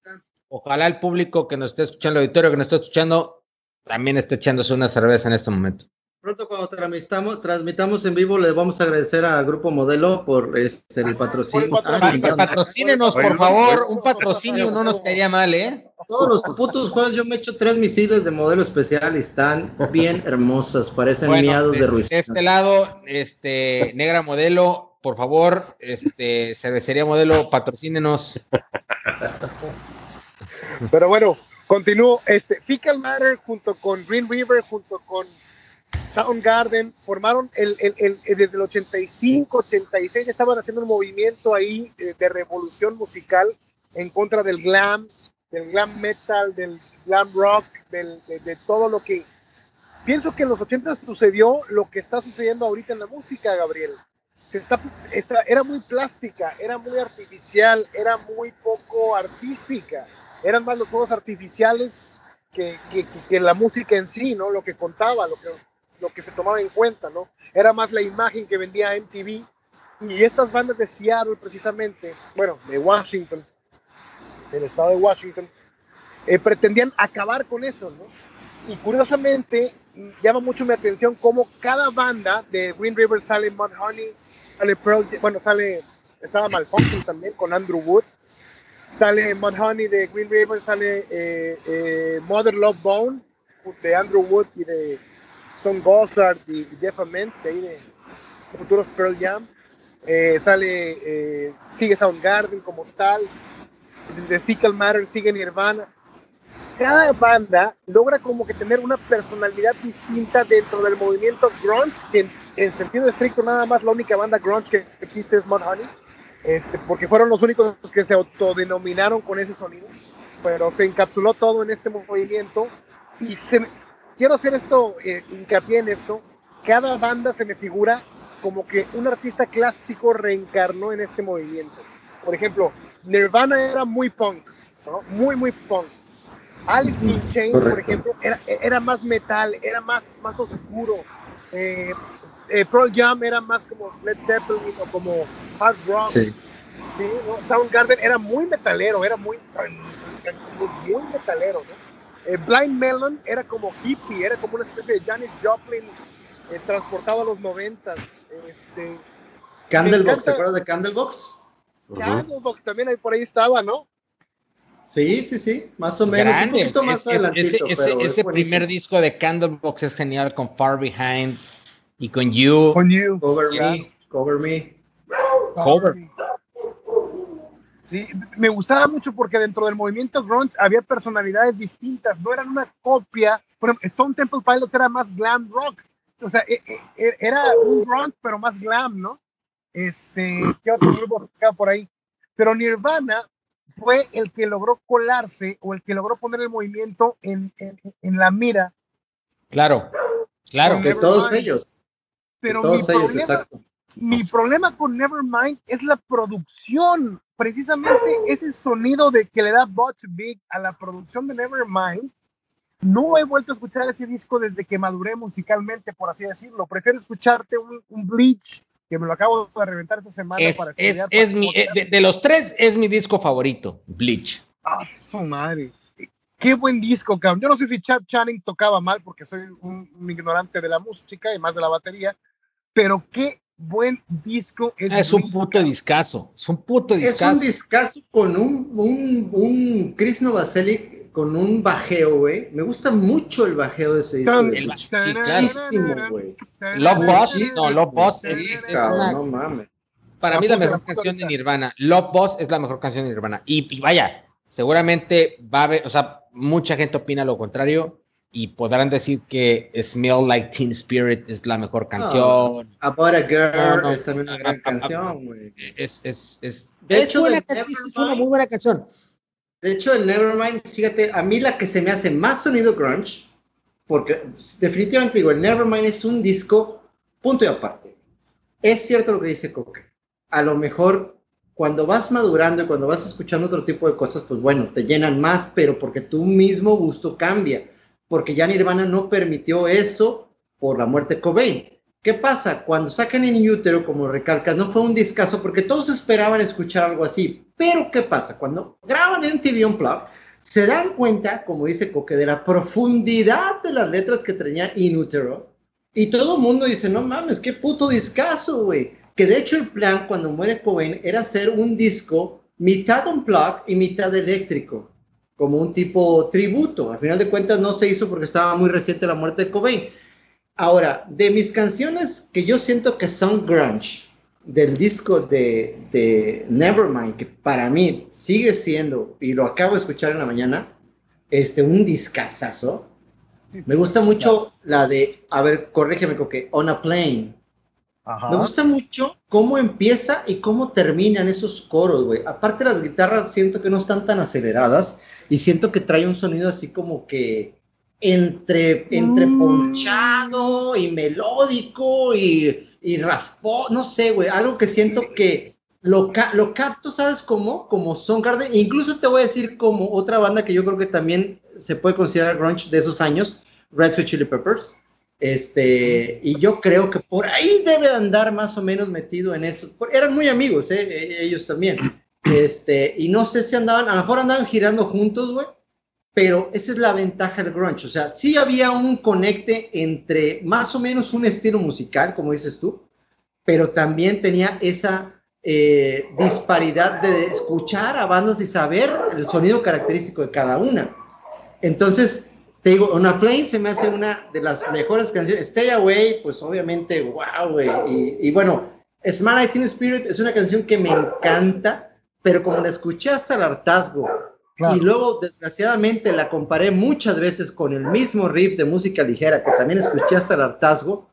ojalá el público que nos esté escuchando, el auditorio que nos esté escuchando, también esté echándose una cerveza en este momento. Pronto cuando transmitamos, transmitamos en vivo, le vamos a agradecer al Grupo Modelo por este, el patrocinio. Ah. Patrocínenos, por favor. Un patrocinio no nos caería mal, ¿eh? Todos los putos jueves yo me echo tres misiles de modelo especial y están bien hermosas, parecen Bueno, miados de, de, Ruiz. de este lado, este, Negra Modelo, por favor, este, cervecería Modelo, patrocínenos. Pero bueno, continúo. Este, Fecal Matter junto con Green River, junto con Soundgarden, formaron el, el, el- el- desde el 85, 86, estaban haciendo un movimiento ahí eh, de revolución musical en contra del glam, del glam metal, del glam rock, del- de, de todo lo que... Pienso que en los 80 sucedió lo que está sucediendo ahorita en la música, Gabriel. Se está, está- era muy plástica, era muy artificial, era muy poco artística eran más los juegos artificiales que, que, que- que la música en sí, ¿no? Lo que contaba, lo que, lo que se tomaba en cuenta, ¿no? Era más la imagen que vendía MTV. Y estas bandas de Seattle, precisamente, bueno, de Washington, del estado de Washington, eh, pretendían acabar con eso, ¿no? Y curiosamente, llama mucho mi atención cómo cada banda de Green River sale Mudhoney, sale Pearl, bueno, sale, estaba Malfunction también con Andrew Wood, sale Mudhoney de Green River, sale eh, eh, Mother Love Bone de Andrew Wood y de Stone Gossard y, Jeff Ament, de ahí de futuros Pearl Jam. Eh, sale, eh, sigue Soundgarden como tal, de Fecal Matter sigue Nirvana. Cada banda logra como que tener una personalidad distinta dentro del movimiento grunge, que en, en sentido estricto nada más la única banda grunge que existe es Mudhoney este, porque fueron los únicos que se autodenominaron con ese sonido, pero se encapsuló todo en este movimiento y se quiero hacer esto, eh, hincapié en esto, cada banda se me figura como que un artista clásico reencarnó en este movimiento. Por ejemplo, Nirvana era muy punk, ¿no? muy, muy punk. Alice in Chains, por correcto. ejemplo, era, era más metal, era más, más oscuro. Eh, eh, Pearl Jam era más como Led Zeppelin o como hard rock. Sí. Sí, ¿no? Soundgarden era muy metalero, era muy, muy metalero, ¿no? Eh, Blind Melon era como hippie, era como una especie de Janis Joplin eh, transportado a los 90. Este, Candlebox, ¿te acuerdas de Candlebox? Candlebox también ahí por ahí estaba, ¿no? Sí, sí, sí, más o menos, Grande. un poquito más Es- es- adelantito, ese ese- pero es ese buenísimo. primer disco de Candlebox es genial con Far Behind y con You. Con You. Cover. Me, Cover Me. Cover. Sí, me gustaba mucho porque dentro del movimiento grunge había personalidades distintas, no eran una copia. Por ejemplo, Stone Temple Pilots era más glam rock, o sea, e- e- era un grunge pero más glam, ¿no? Este, ¿qué otro grupo estaba por ahí? Pero Nirvana fue el que logró colarse o el que logró poner el movimiento en, en- en la mira. Claro, claro. De todos ellos, de Pero todos mi ellos, problema, exacto. Mi problema con Nevermind es la producción. Precisamente ese sonido de que le da Butch Big a la producción de Nevermind. No he vuelto a escuchar ese disco desde que maduré musicalmente, por así decirlo. Prefiero escucharte un, un Bleach, que me lo acabo de reventar esta semana Es, para es, estudiar, es para mi, eh, de, de los tres es mi disco favorito, Bleach. ¡Ah, su madre! Qué buen disco, cabrón. Yo no sé si Chad Channing tocaba mal porque soy un, un ignorante de la música y más de la batería, pero qué buen disco es. Ah, Es un puto cabrón. discazo, es un puto Es discazo. un discazo con un, un, un Chris Novoselic con un bajeo, güey. Me gusta mucho el bajeo de ese disco. El. Muchísimo, güey. Love Boss, no, Love Boss es, es- es una- no mames. para mí la mejor canción de. Nirvana. Love Boss es la mejor canción de Nirvana. Y, y vaya, seguramente va a haber, o sea, mucha gente opina lo contrario y podrán decir que Smell Like Teen Spirit es la mejor canción. About a Girl No, no. es también una gran ah, canción, güey. Es, es, es, De hecho, buena de canción, es una muy buena canción. De hecho, el Nevermind, fíjate, a mí la que se me hace más sonido grunge, porque definitivamente digo, el Nevermind es un disco punto y aparte. Es cierto lo que dice Coque. A lo mejor cuando vas madurando y cuando vas escuchando otro tipo de cosas, pues bueno, te llenan más, pero porque tu mismo gusto cambia, porque ya Nirvana no permitió eso por la muerte de Cobain. ¿Qué pasa? Cuando sacan en útero, como recalcas, no fue un discazo porque todos esperaban escuchar algo así. Pero ¿qué pasa? Cuando graban en TV Unplugged, se dan cuenta, como dice Coque, de la profundidad de las letras que tenía In Utero. Y todo el mundo dice, no mames, qué puto discazo, güey. Que de hecho el plan cuando muere Cobain era hacer un disco mitad unplugged y mitad eléctrico, como un tipo tributo. Al final de cuentas no se hizo porque estaba muy reciente la muerte de Cobain. Ahora, de mis canciones que yo siento que son grunge, del disco de, de Nevermind, que para mí sigue siendo, y lo acabo de escuchar en la mañana, este, un discazazo. Me gusta mucho la de, a ver, corrígeme, que On a Plane. Me gusta mucho cómo empieza y cómo terminan esos coros, güey. Aparte las guitarras siento que no están tan aceleradas y siento que trae un sonido así como que entre, entre mm. ponchado y melódico y, y raspó, no sé, güey, algo que siento que lo, lo capto, ¿sabes cómo? Como Soundgarden, incluso te voy a decir como otra banda que yo creo que también se puede considerar grunge de esos años, Red Hot Chili Peppers. Este, y yo creo que por ahí debe andar más o menos metido en eso. Eran muy amigos, ¿eh? E, ellos también. Este, y no sé si andaban, a lo mejor andaban girando juntos, güey, pero esa es la ventaja del grunge. O sea, sí había un conecte entre más o menos un estilo musical, como dices tú, pero también tenía esa eh, disparidad de escuchar a bandas y saber el sonido característico de cada una. Entonces, te digo, Una Plane se me hace una de las mejores canciones. Stay Away, pues obviamente, wow, güey. Y, y, bueno, Smart Teen Spirit es una canción que me encanta, pero como la escuché hasta el hartazgo y luego, desgraciadamente, la comparé muchas veces con el mismo riff de música ligera que también escuché hasta el hartazgo.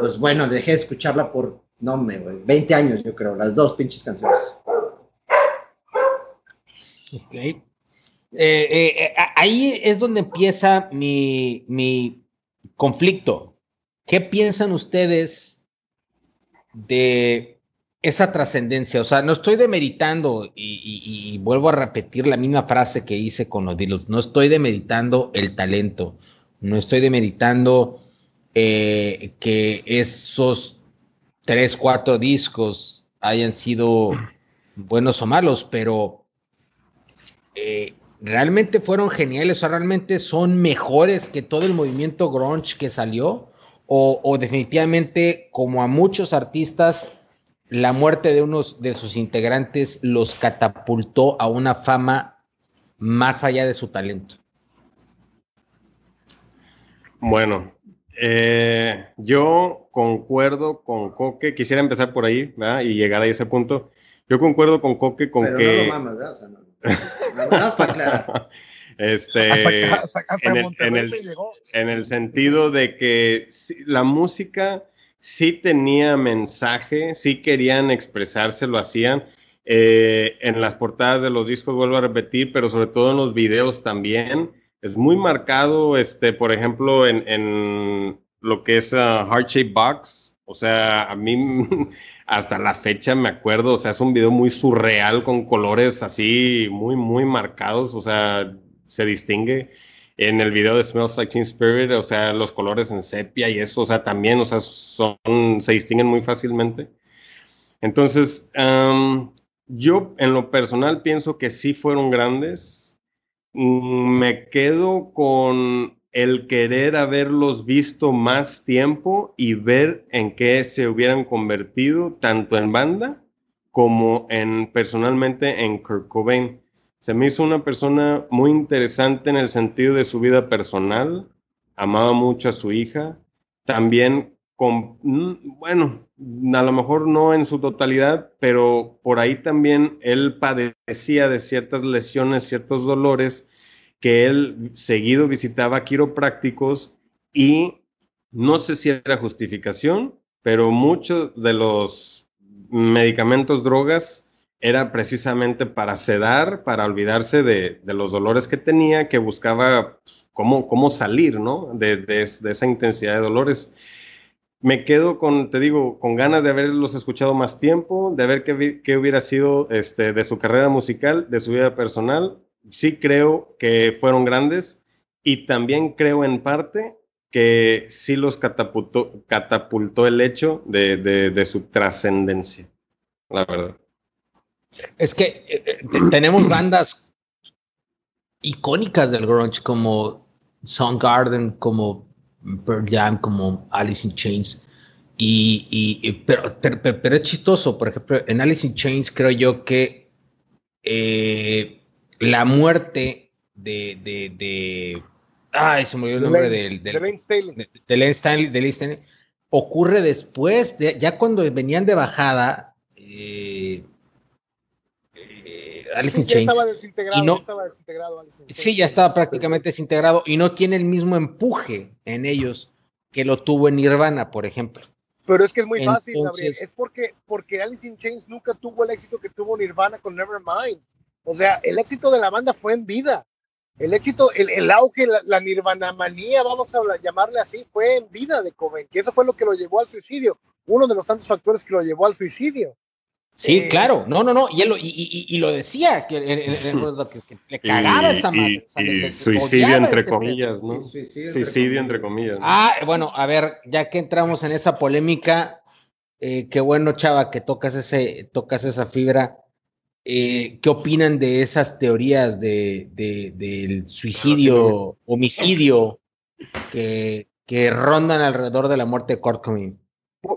Pues bueno, dejé de escucharla por, no me, 20 años, yo creo, las dos pinches canciones. Ok. Eh, eh, eh, ahí es donde empieza mi, mi conflicto. ¿Qué piensan ustedes de esa trascendencia. O sea, no estoy demeritando, y, vuelvo a repetir la misma frase que hice con los Beatles, no estoy demeritando el talento, no estoy demeritando eh, que esos tres, cuatro discos hayan sido buenos o malos, pero eh, realmente fueron geniales, o realmente son mejores que todo el movimiento grunge que salió, o definitivamente como a muchos artistas la muerte de unos de sus integrantes los catapultó a una fama más allá de su talento. Bueno, eh, yo concuerdo con Coque, quisiera empezar por ahí ¿verdad? y llegar a ese punto. Yo concuerdo con Coque con que... No lo mamas, ¿verdad? O sea, no, no, para aclarar. Este, en, el, en, el, en el sentido de que la música sí tenía mensaje, sí querían expresarse, lo hacían. Eh, en las portadas de los discos, vuelvo a repetir, pero sobre todo en los videos también. Es muy marcado, este, por ejemplo, en, lo que es uh, Heart Shape Box. O sea, a mí hasta la fecha me acuerdo, o sea, es un video muy surreal con colores así muy, muy marcados, o sea, se distingue en el video de Smells Like Teen Spirit, o sea, los colores en sepia y eso, o sea, también, o sea, se distinguen muy fácilmente. Entonces, yo en lo personal pienso que sí fueron grandes. Mm, me quedo con el querer haberlos visto más tiempo y ver en qué se hubieran convertido tanto en banda como en personalmente en Kurt Cobain. Se me hizo una persona muy interesante en el sentido de su vida personal, amaba mucho a su hija, también con, mm, bueno, a lo mejor no en su totalidad, pero por ahí también él padecía de ciertas lesiones, ciertos dolores, que él seguido visitaba quiroprácticos y no sé si era justificación, pero muchos de los medicamentos, drogas, era precisamente para sedar, para olvidarse de, los dolores que tenía, que buscaba pues, cómo, cómo salir, ¿no? De, esa intensidad de dolores. me quedo con, te digo, con ganas de haberlos escuchado más tiempo, de ver qué, qué hubiera sido este, de su carrera musical, de su vida personal. Sí creo que fueron grandes y también creo en parte que sí los catapultó, catapultó el hecho de, de, su trascendencia, la verdad. Es que eh, eh, tenemos bandas icónicas del grunge como Soundgarden, como Pearl Jam, como Alice in Chains. Y, pero, pero, es chistoso, por ejemplo, en Alice in Chains creo yo que eh, la muerte de, de, de, Ay, se olvidó el nombre del... De Lane Stanley. De, Stanley, ocurre después, ya cuando venían de bajada, eh, Alice in Chains. Estaba desintegrado, no, estaba desintegrado Sí, ya estaba prácticamente desintegrado y no tiene el mismo empuje en ellos que lo tuvo en Nirvana, por ejemplo. Pero es que es muy fácil, Gabriel. Es porque, porque Alice in Chains nunca tuvo el éxito que tuvo Nirvana con Nevermind. O sea, el éxito de la banda fue en vida. El éxito, el, el auge, la, la, Nirvana manía, vamos a llamarle así, fue en vida de Coven, que eso fue lo que lo llevó al suicidio. Uno de los tantos factores que lo llevó al suicidio. Sí, eh, claro, no, no, no, y, él lo, y, y, lo decía, que, le cagaba esa madre. suicidio entre comillas, ¿no? Suicidio, entre, comillas. Ah, bueno, a ver, ya que entramos en esa polémica, eh, qué bueno, chava, que tocas, ese, tocas esa fibra. Eh, ¿Qué opinan de esas teorías de, de del suicidio, homicidio que, que rondan alrededor de la muerte de Kurt Cobain?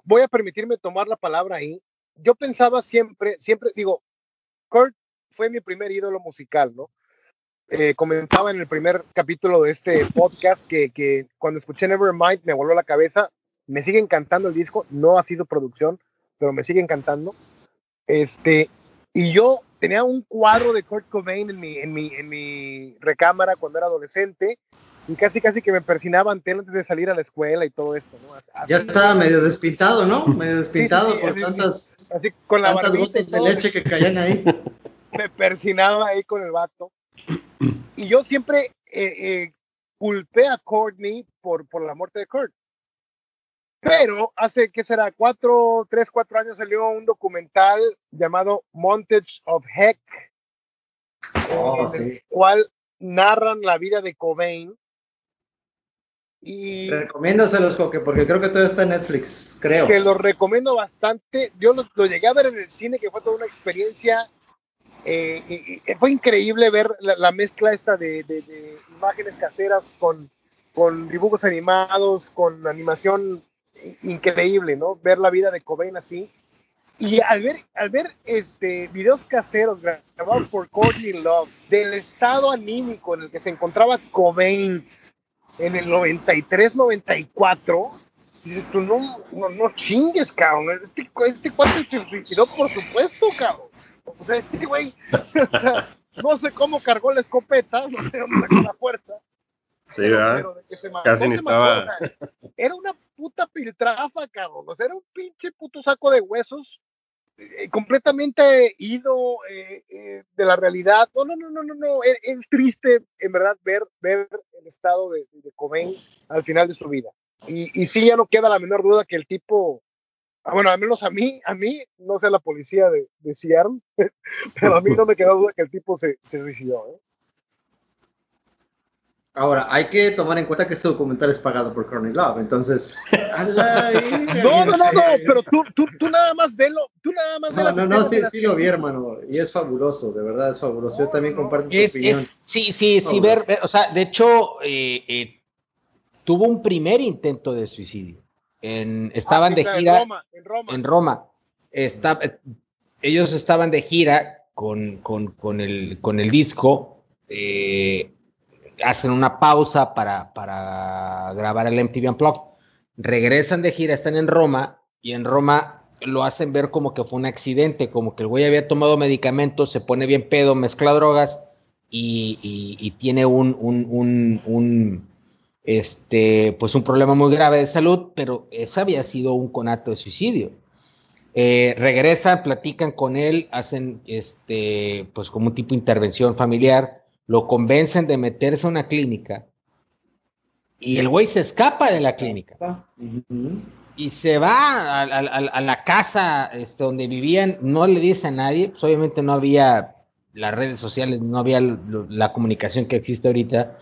Voy a permitirme tomar la palabra ahí yo pensaba siempre, siempre digo, Kurt fue mi primer ídolo musical, ¿no? Eh, comentaba en el primer capítulo de este podcast que, que cuando escuché Nevermind me voló la cabeza, me sigue encantando el disco, no ha sido producción, pero me sigue encantando. Este, y yo tenía un cuadro de Kurt Cobain en mi, en mi, en mi recámara cuando era adolescente y casi casi que me persinaba ante él antes de salir a la escuela y todo esto, ¿no? ya estaba medio despintado, ¿no? Medio despintado por tantas, así, con la tantas gotas de leche que caían ahí. me persinaba ahí con el vato. Y yo siempre eh, eh, culpé a Courtney por, por la muerte de Kurt. Pero hace, ¿qué será? Cuatro, tres, cuatro años salió un documental llamado Montage of Heck, oh, en el cual narran la vida de Cobain y Recomiéndaselos, Coque, porque creo que todo está en Netflix, creo. Que lo recomiendo bastante. Yo lo, llegué a ver en el cine, que fue toda una experiencia. Eh, y, fue increíble ver la, mezcla esta de, de, imágenes caseras con, con dibujos animados, con animación increíble, ¿no? Ver la vida de Cobain así. Y al ver, al ver este, videos caseros grabados por Courtney Love del estado anímico en el que se encontraba Cobain, en el 93, 94, dices tú, no, no, no chingues, cabrón. Este, este cuate se suicidó, por supuesto, cabrón. O sea, este güey, o sea, no sé cómo cargó la escopeta, no sé dónde sacó la puerta. Sí, ¿verdad? Casi ni estaba. era una puta piltrafa, cabrón. O sea, era un pinche puto saco de huesos completamente ido eh, eh, de la realidad. No, no, no, no, no, no. Es, triste, en verdad, ver, ver el estado de, de Cobain al final de su vida. Y, y sí, ya no queda la menor duda que el tipo, ah, bueno, al menos a mí, a mí, no sé la policía de, de Seattle, pero a mí no me queda duda que el tipo se, se suicidó. ¿eh? Ahora, hay que tomar en cuenta que este documental es pagado por Courtney Love, entonces... no, no, no, no, pero tú, tú, tú nada más velo, tú nada más No, no, no, sí, sí lo vi, hermano, y es fabuloso, de verdad es fabuloso, yo también comparto tu opinión. sí, sí, sí, ver, o sea, de hecho, eh, eh, tuvo un primer intento de suicidio, en, estaban ah, de gira... En Roma, en Roma. En Roma. Está, ellos estaban de gira con, con, con, el, con el disco, eh, hacen una pausa para, para grabar el MTV Unplugged, regresan de gira, están en Roma y en Roma lo hacen ver como que fue un accidente, como que el güey había tomado medicamentos, se pone bien pedo, mezcla drogas y, tiene un, un, un, este, pues un problema muy grave de salud, pero ese había sido un conato de suicidio. Eh, regresan, platican con él, hacen este, pues como un tipo de intervención familiar lo convencen de meterse a una clínica y el güey se escapa de la clínica. y se va a, la casa este, donde vivían, no le dice a nadie, pues obviamente no había las redes sociales, no había la comunicación que existe ahorita.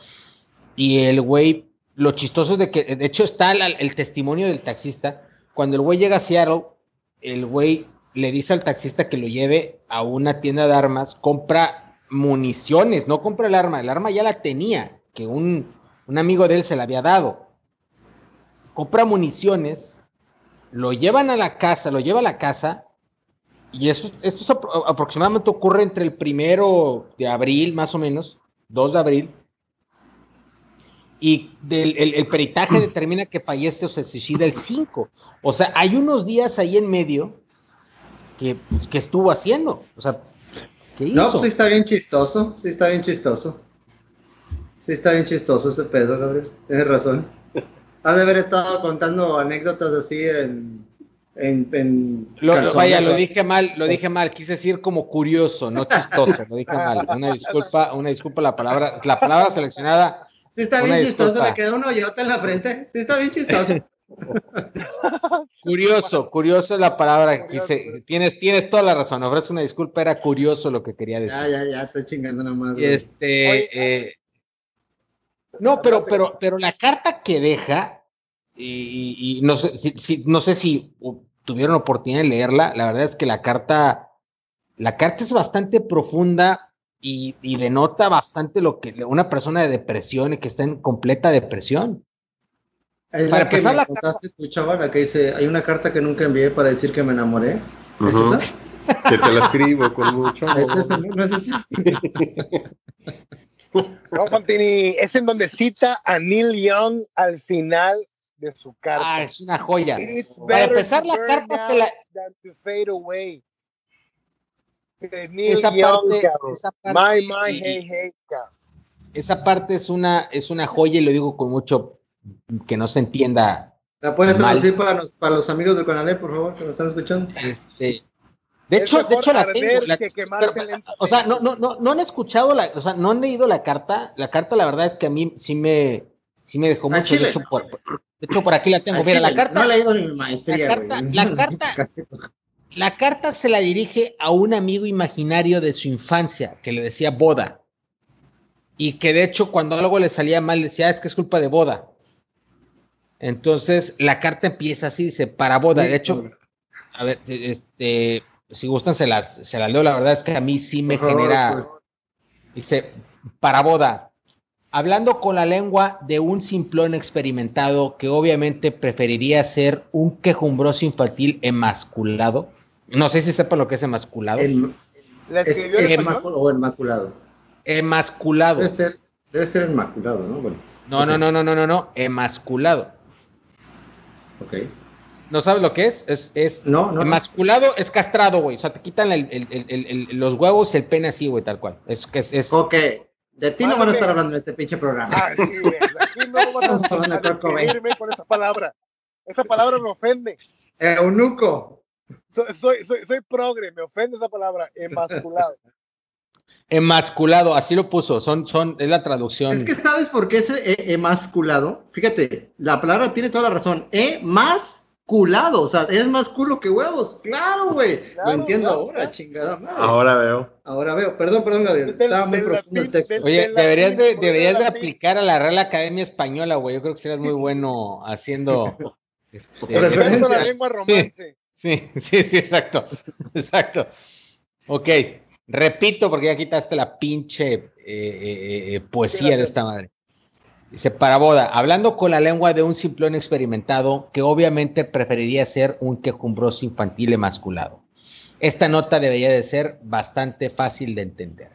Y el güey, lo chistoso es de que, de hecho está el, testimonio del taxista, cuando el güey llega a Seattle, el güey le dice al taxista que lo lleve a una tienda de armas, compra municiones, no compra el arma, el arma ya la tenía, que un, un amigo de él se la había dado. Compra municiones lo llevan a la casa, lo lleva a la casa, y esto, esto aproximadamente ocurre entre el primero de abril, más o menos, 2 de abril, y el, peritaje determina que fallece o se suicida el 5. O sea, hay unos días ahí en medio que, pues, que estuvo haciendo. O sea, ¿qué hizo? No, pues sí está bien chistoso, sí está bien chistoso. Sí está bien chistoso ese pedo, Gabriel. Tienes razón. Ha de haber estado contando anécdotas así en. en, lo, vaya, lo dije mal, lo dije mal, quise decir como curioso, no chistoso, lo dije mal. Una disculpa, una disculpa la palabra, la palabra seleccionada. Sí está bien chistoso, le queda un hoyote en la frente. Sí está bien chistoso. Curioso, curioso es la palabra que quise. Tienes, tienes toda la razón. Ofrezco una disculpa, era curioso lo que quería decir. Ya, ya, ya, estoy chingando nomás. Este, eh, no, pero, pero, pero la carta que deja, y, no, sé, si, no sé si tuvieron oportunidad de leerla, la verdad es que la carta, la carta es bastante profunda y, denota bastante lo que una persona de depresión y que está en completa depresión. Para empezar la carta, tu chaval, que dice, hay una carta que nunca envié para decir que me enamoré. ¿Es esa? Que te la escribo con mucho amor. ¿Es esa? ¿No es así? No, Fantini, es en donde cita a Neil Young al final de su carta. Ah, es una joya. Para empezar, la carta se la. esa, parte, esa parte, my, my, hey, hey, esa parte es una, es una joya y lo digo con mucho que no se entienda. ¿La puedes traducir para los, para los amigos del canal, por favor, que nos están escuchando? Este, de hecho, de hecho la tengo. o sea, no, no, no, no han escuchado la, o sea, no han leído la carta. La carta, la verdad es que a mí sí me, sí me dejó mucho. De hecho, por, de hecho, por aquí la tengo. Mira, la carta. No he leído ni maestría. La carta, la carta, la carta se la dirige a un amigo imaginario de su infancia que le decía boda. Y que de hecho, cuando algo le salía mal, decía, ah, es que es culpa de boda. Entonces, la carta empieza así, dice, para boda. De hecho, a ver, este, si gustan, se las, se las leo. La verdad es que a mí sí me genera. Pues. Dice, para boda. Hablando con la lengua de un simplón experimentado que obviamente preferiría ser un quejumbroso infantil emasculado. No sé si sepa lo que es emasculado. El, ¿La es, emasculado o enmaculado? Emasculado. Debe ser, debe ser enmaculado, ¿no? Bueno. No, no, no, no, no, no, no, emasculado. Ok. ¿No sabes lo que es? Es, es no, no, emasculado, es castrado, güey. O sea, te quitan el, el, el, los huevos y el pene así, güey, tal cual. Es que es, es, Ok. De ti no van a estar hablando en este pinche programa. Ah, sí, güey. Aquí no van a estar hablando con esa palabra. Esa palabra me ofende. Eunuco. Soy, soy, soy, soy progre, me ofende esa palabra, emasculado. Emasculado, así lo puso, son, son, es la traducción. Es que sabes por qué es e, emasculado. Fíjate, la palabra tiene toda la razón. E más culado, o sea, es más culo que huevos. Claro, güey. Lo entiendo ahora, chingada madre. Ahora veo. Ahora veo. Perdón, perdón, Gabriel. Estaba muy profundo el texto. Oye, deberías de, deberías de aplicar a la Real Academia Española, güey. Yo creo que serías muy bueno haciendo. Este, la lengua romance. Sí, sí, sí, exacto. Exacto. Ok. Repito, porque ya quitaste la pinche eh, eh, eh, poesía de esta madre. Dice, para boda, hablando con la lengua de un simplón experimentado que obviamente preferiría ser un quejumbroso infantil emasculado. Esta nota debería de ser bastante fácil de entender.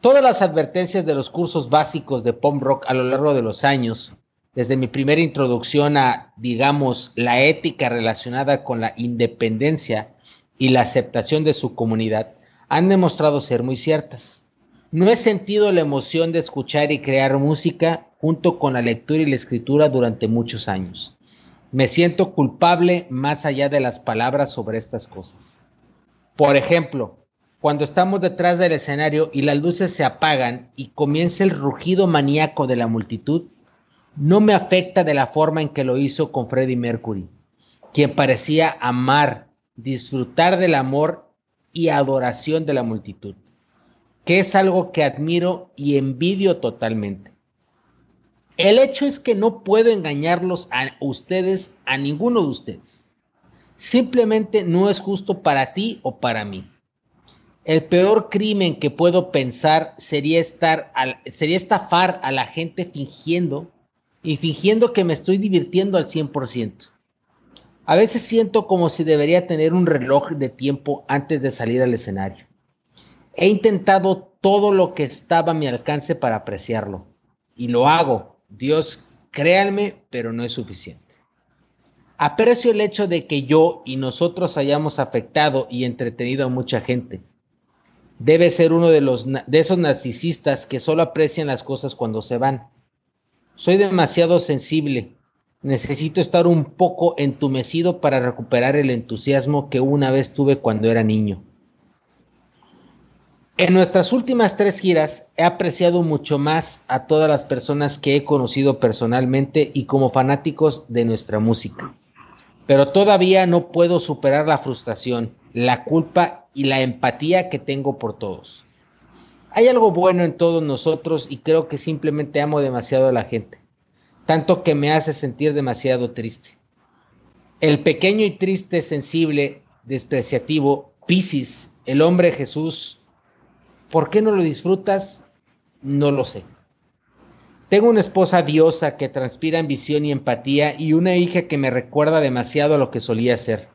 Todas las advertencias de los cursos básicos de pop rock a lo largo de los años, desde mi primera introducción a, digamos, la ética relacionada con la independencia y la aceptación de su comunidad, han demostrado ser muy ciertas. No he sentido la emoción de escuchar y crear música junto con la lectura y la escritura durante muchos años. Me siento culpable más allá de las palabras sobre estas cosas. Por ejemplo, cuando estamos detrás del escenario y las luces se apagan y comienza el rugido maníaco de la multitud, no me afecta de la forma en que lo hizo con Freddie Mercury. quien parecía amar, disfrutar del amor y adoración de la multitud, que es algo que admiro y envidio totalmente. El hecho es que no puedo engañarlos a ustedes, a ninguno de ustedes. Simplemente no es justo para ti o para mí. El peor crimen que puedo pensar sería, estar sería estafar a la gente fingiendo y fingiendo que me estoy divirtiendo al 100%. A veces siento como si debería tener un reloj de tiempo antes de salir al escenario. He intentado todo lo que estaba a mi alcance para apreciarlo. Y lo hago. Dios, créanme, pero no es suficiente. Aprecio el hecho de que yo y nosotros hayamos afectado y entretenido a mucha gente. Debe ser uno de, los, de esos narcisistas que solo aprecian las cosas cuando se van. Soy demasiado sensible Necesito estar un poco entumecido para recuperar el entusiasmo que una vez tuve cuando era niño. En nuestras últimas tres giras he apreciado mucho más a todas las personas que he conocido personalmente y como fanáticos de nuestra música. Pero todavía no puedo superar la frustración, la culpa y la empatía que tengo por todos. Hay algo bueno en todos nosotros y creo que simplemente amo demasiado a la gente tanto que me hace sentir demasiado triste. El pequeño y triste, sensible, despreciativo, Piscis, el hombre Jesús, ¿por qué no lo disfrutas? No lo sé. Tengo una esposa diosa que transpira ambición y empatía y una hija que me recuerda demasiado a lo que solía ser,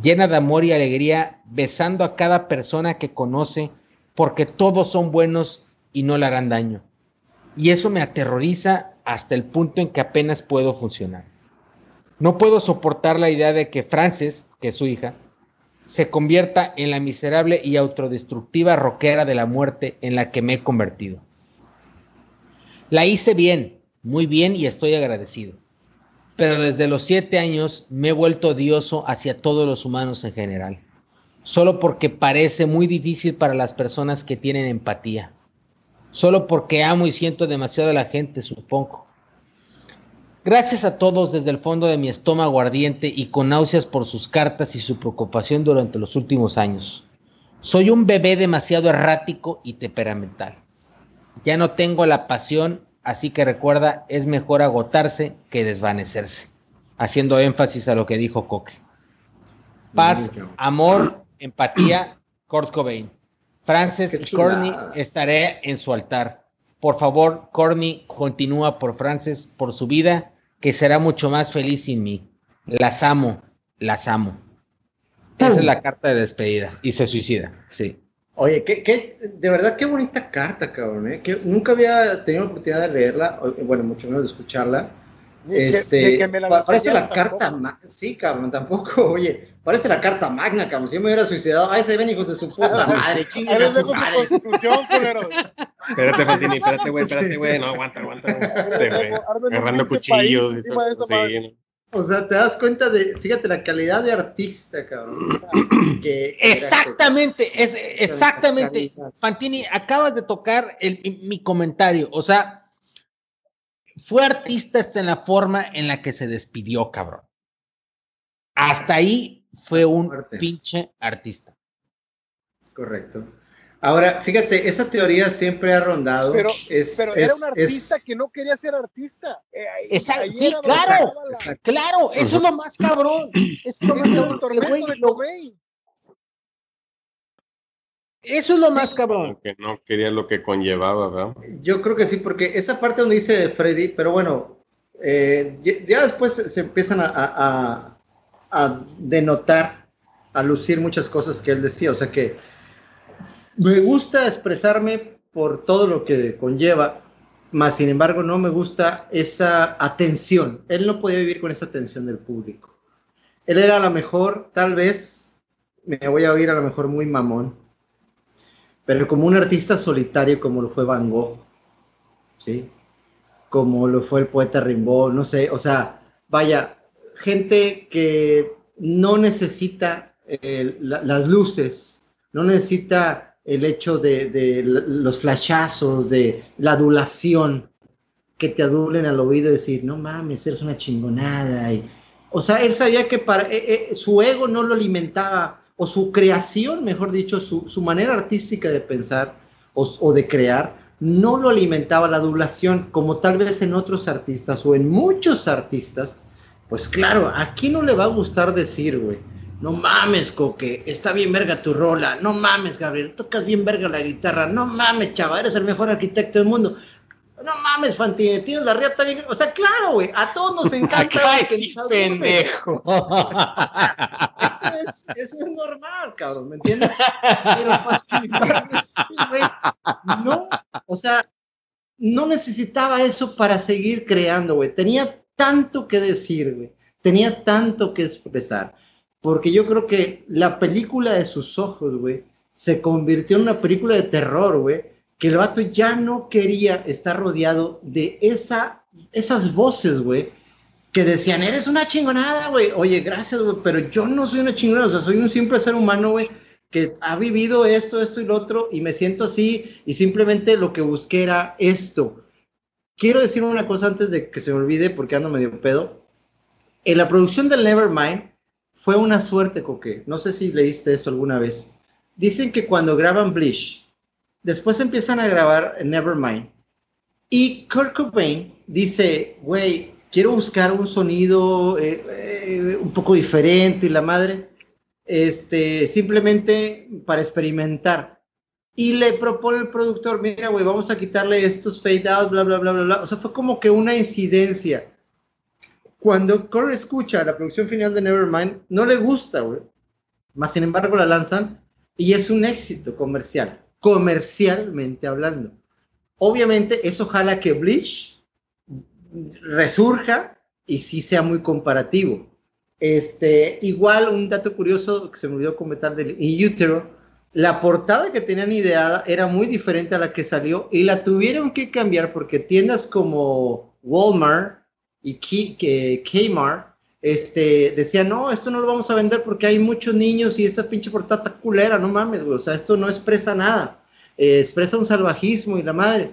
llena de amor y alegría, besando a cada persona que conoce porque todos son buenos y no le harán daño. Y eso me aterroriza hasta el punto en que apenas puedo funcionar. No puedo soportar la idea de que Frances, que es su hija, se convierta en la miserable y autodestructiva roquera de la muerte en la que me he convertido. La hice bien, muy bien y estoy agradecido. Pero desde los siete años me he vuelto odioso hacia todos los humanos en general, solo porque parece muy difícil para las personas que tienen empatía solo porque amo y siento demasiado a la gente, supongo. Gracias a todos desde el fondo de mi estómago ardiente y con náuseas por sus cartas y su preocupación durante los últimos años. Soy un bebé demasiado errático y temperamental. Ya no tengo la pasión, así que recuerda, es mejor agotarse que desvanecerse. Haciendo énfasis a lo que dijo Coque. Paz, amor, empatía, Kurt Cobain. Frances Corny estaré en su altar. Por favor, Corny, continúa por Frances, por su vida, que será mucho más feliz sin mí. Las amo, las amo. Esa es la carta de despedida y se suicida, sí. Oye, qué, de verdad qué bonita carta, cabrón, ¿eh? que nunca había tenido la oportunidad de leerla, bueno, mucho menos de escucharla. Este, parece la carta, sí, cabrón, tampoco, oye, parece la carta magna, cabrón, si yo me hubiera suicidado, ahí se ven hijos de su puta madre, chingada Espérate, Fatini, espérate, güey, espérate, güey, no, aguanta, aguanta, este, güey, agarrando cuchillos, sí, o sea, te das cuenta de, fíjate, la calidad de artista, cabrón. exactamente, es, exactamente. Fantini, acabas de tocar el, mi comentario. O sea, fue artista hasta en la forma en la que se despidió, cabrón. Hasta ahí fue un pinche artista. Es correcto. Ahora, fíjate, esa teoría siempre ha rondado. Pero, era un artista que no quería ser artista. Eh, Exacto, sí, claro, claro, eso es lo más cabrón. Eso es lo más cabrón. Eso es lo más cabrón. Que no quería lo que conllevaba, ¿verdad? Yo creo que sí, porque esa parte donde dice Freddy, pero bueno, eh, ya después se empiezan a, denotar, a lucir muchas cosas que él decía. O sea que me gusta expresarme por todo lo que conlleva, más sin embargo no me gusta esa atención. Él no podía vivir con esa atención del público. Él era a lo mejor, tal vez, me voy a oír a lo mejor muy mamón, pero como un artista solitario como lo fue Van Gogh, ¿sí? Como lo fue el poeta Rimbaud, no sé, o sea, vaya, gente que no necesita eh, las luces, no necesita el hecho de, los flashazos, de la adulación, que te adulen al oído y decir, no mames, eres una chingonada, y O sea, él sabía que para eh, eh, su ego no lo alimentaba, o su creación, mejor dicho, su, su manera artística de pensar o, o, de crear, no lo alimentaba la adulación, como tal vez en otros artistas o en muchos artistas. Pues claro, ¿a quién no le va a gustar decir, güey? No mames, Coque, está bien verga tu rola. No mames, Gabriel, tocas bien verga la guitarra. No mames, chava, eres el mejor arquitecto del mundo. No mames, Fantine, tienes la riata bien. O sea, claro, güey, a todos nos encanta. Sí, pendejo. eso, es, eso, es, normal, cabrón, ¿me entiendes? Pero güey, no, o sea, no necesitaba eso para seguir creando, güey. Tenía tanto que decir. Tenía tanto que expresar. Porque yo creo que la película de sus ojos, güey, se convirtió en una película de terror, güey que el vato ya no quería estar rodeado de esa, esas voces, güey, que decían, eres una chingonada, güey. Oye, gracias, güey, pero yo no soy una chingonada, o sea, soy un simple ser humano, güey, que ha vivido esto, esto y lo otro, y me siento así, y simplemente lo que busqué era esto. Quiero decir una cosa antes de que se me olvide, porque ando medio pedo. En la producción del Nevermind fue una suerte, Coque. No sé si leíste esto alguna vez. Dicen que cuando graban Bleach, Después empiezan a grabar Nevermind. Y Kurt Cobain dice, güey, quiero buscar un sonido eh, eh, un poco diferente y la madre, este, simplemente para experimentar. Y le propone el productor, mira, güey, vamos a quitarle estos fade out, bla, bla, bla, bla, bla. O sea, fue como que una incidencia. Cuando Kurt escucha la producción final de Nevermind, no le gusta, güey. Más sin embargo la lanzan y es un éxito comercial comercialmente hablando. Obviamente eso jala que Bleach resurja y sí sea muy comparativo. Este, igual un dato curioso que se me olvidó comentar del In la portada que tenían ideada era muy diferente a la que salió y la tuvieron que cambiar porque tiendas como Walmart y Kmart este, decía, no, esto no lo vamos a vender porque hay muchos niños y esta pinche portada está culera, no mames, güey, o sea, esto no expresa nada, eh, expresa un salvajismo y la madre.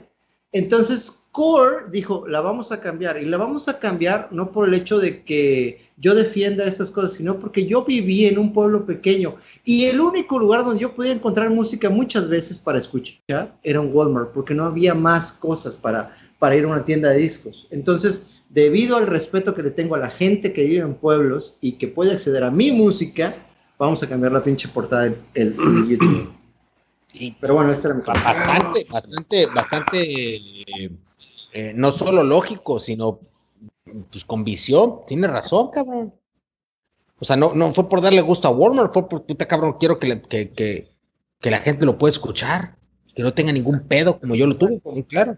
Entonces, Core dijo, la vamos a cambiar, y la vamos a cambiar no por el hecho de que yo defienda estas cosas, sino porque yo viví en un pueblo pequeño y el único lugar donde yo podía encontrar música muchas veces para escuchar era un Walmart, porque no había más cosas para, para ir a una tienda de discos. Entonces, debido al respeto que le tengo a la gente que vive en pueblos y que puede acceder a mi música, vamos a cambiar la pinche portada del, YouTube. Pero bueno, este era mi Bastante, bastante, bastante, eh, no solo lógico, sino pues con visión. Tiene razón, cabrón. O sea, no, no fue por darle gusto a Warner, fue por puta cabrón, quiero que, que, que, la gente lo pueda escuchar, que no tenga ningún pedo como yo lo tuve, claro.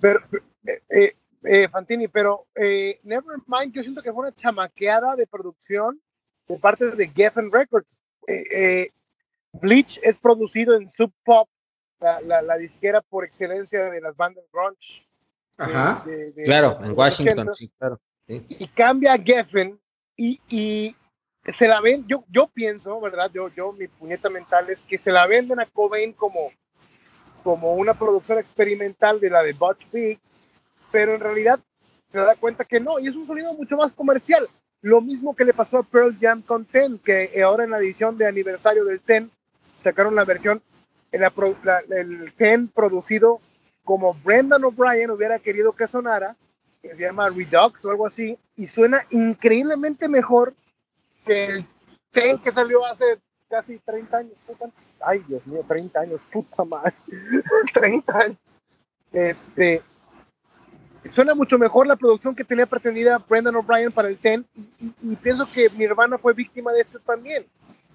Pero, eh, eh eh, Fantini, pero eh, Nevermind yo siento que fue una chamaqueada de producción de parte de Geffen Records. Eh, eh, Bleach es producido en Sub Pop, la, la, disquera por excelencia de las bandas grunge. Ajá, claro, en Washington, sí, claro. Y cambia a Geffen y, y, se la ven, yo, yo pienso, ¿verdad? Yo, yo, mi puñeta mental es que se la venden a Cobain como, como una producción experimental de la de Butch Vig pero en realidad se da cuenta que no, y es un sonido mucho más comercial. Lo mismo que le pasó a Pearl Jam con Ten, que ahora en la edición de aniversario del Ten sacaron la versión, la, el Ten producido como Brendan O'Brien hubiera querido que sonara, que se llama Redux o algo así, y suena increíblemente mejor que el Ten que salió hace casi 30 años. Ay, Dios mío, 30 años, puta madre. 30 años. Este, suena mucho mejor la producción que tenía pretendida Brendan O'Brien para el Ten y, pienso que mi hermana fue víctima de esto también.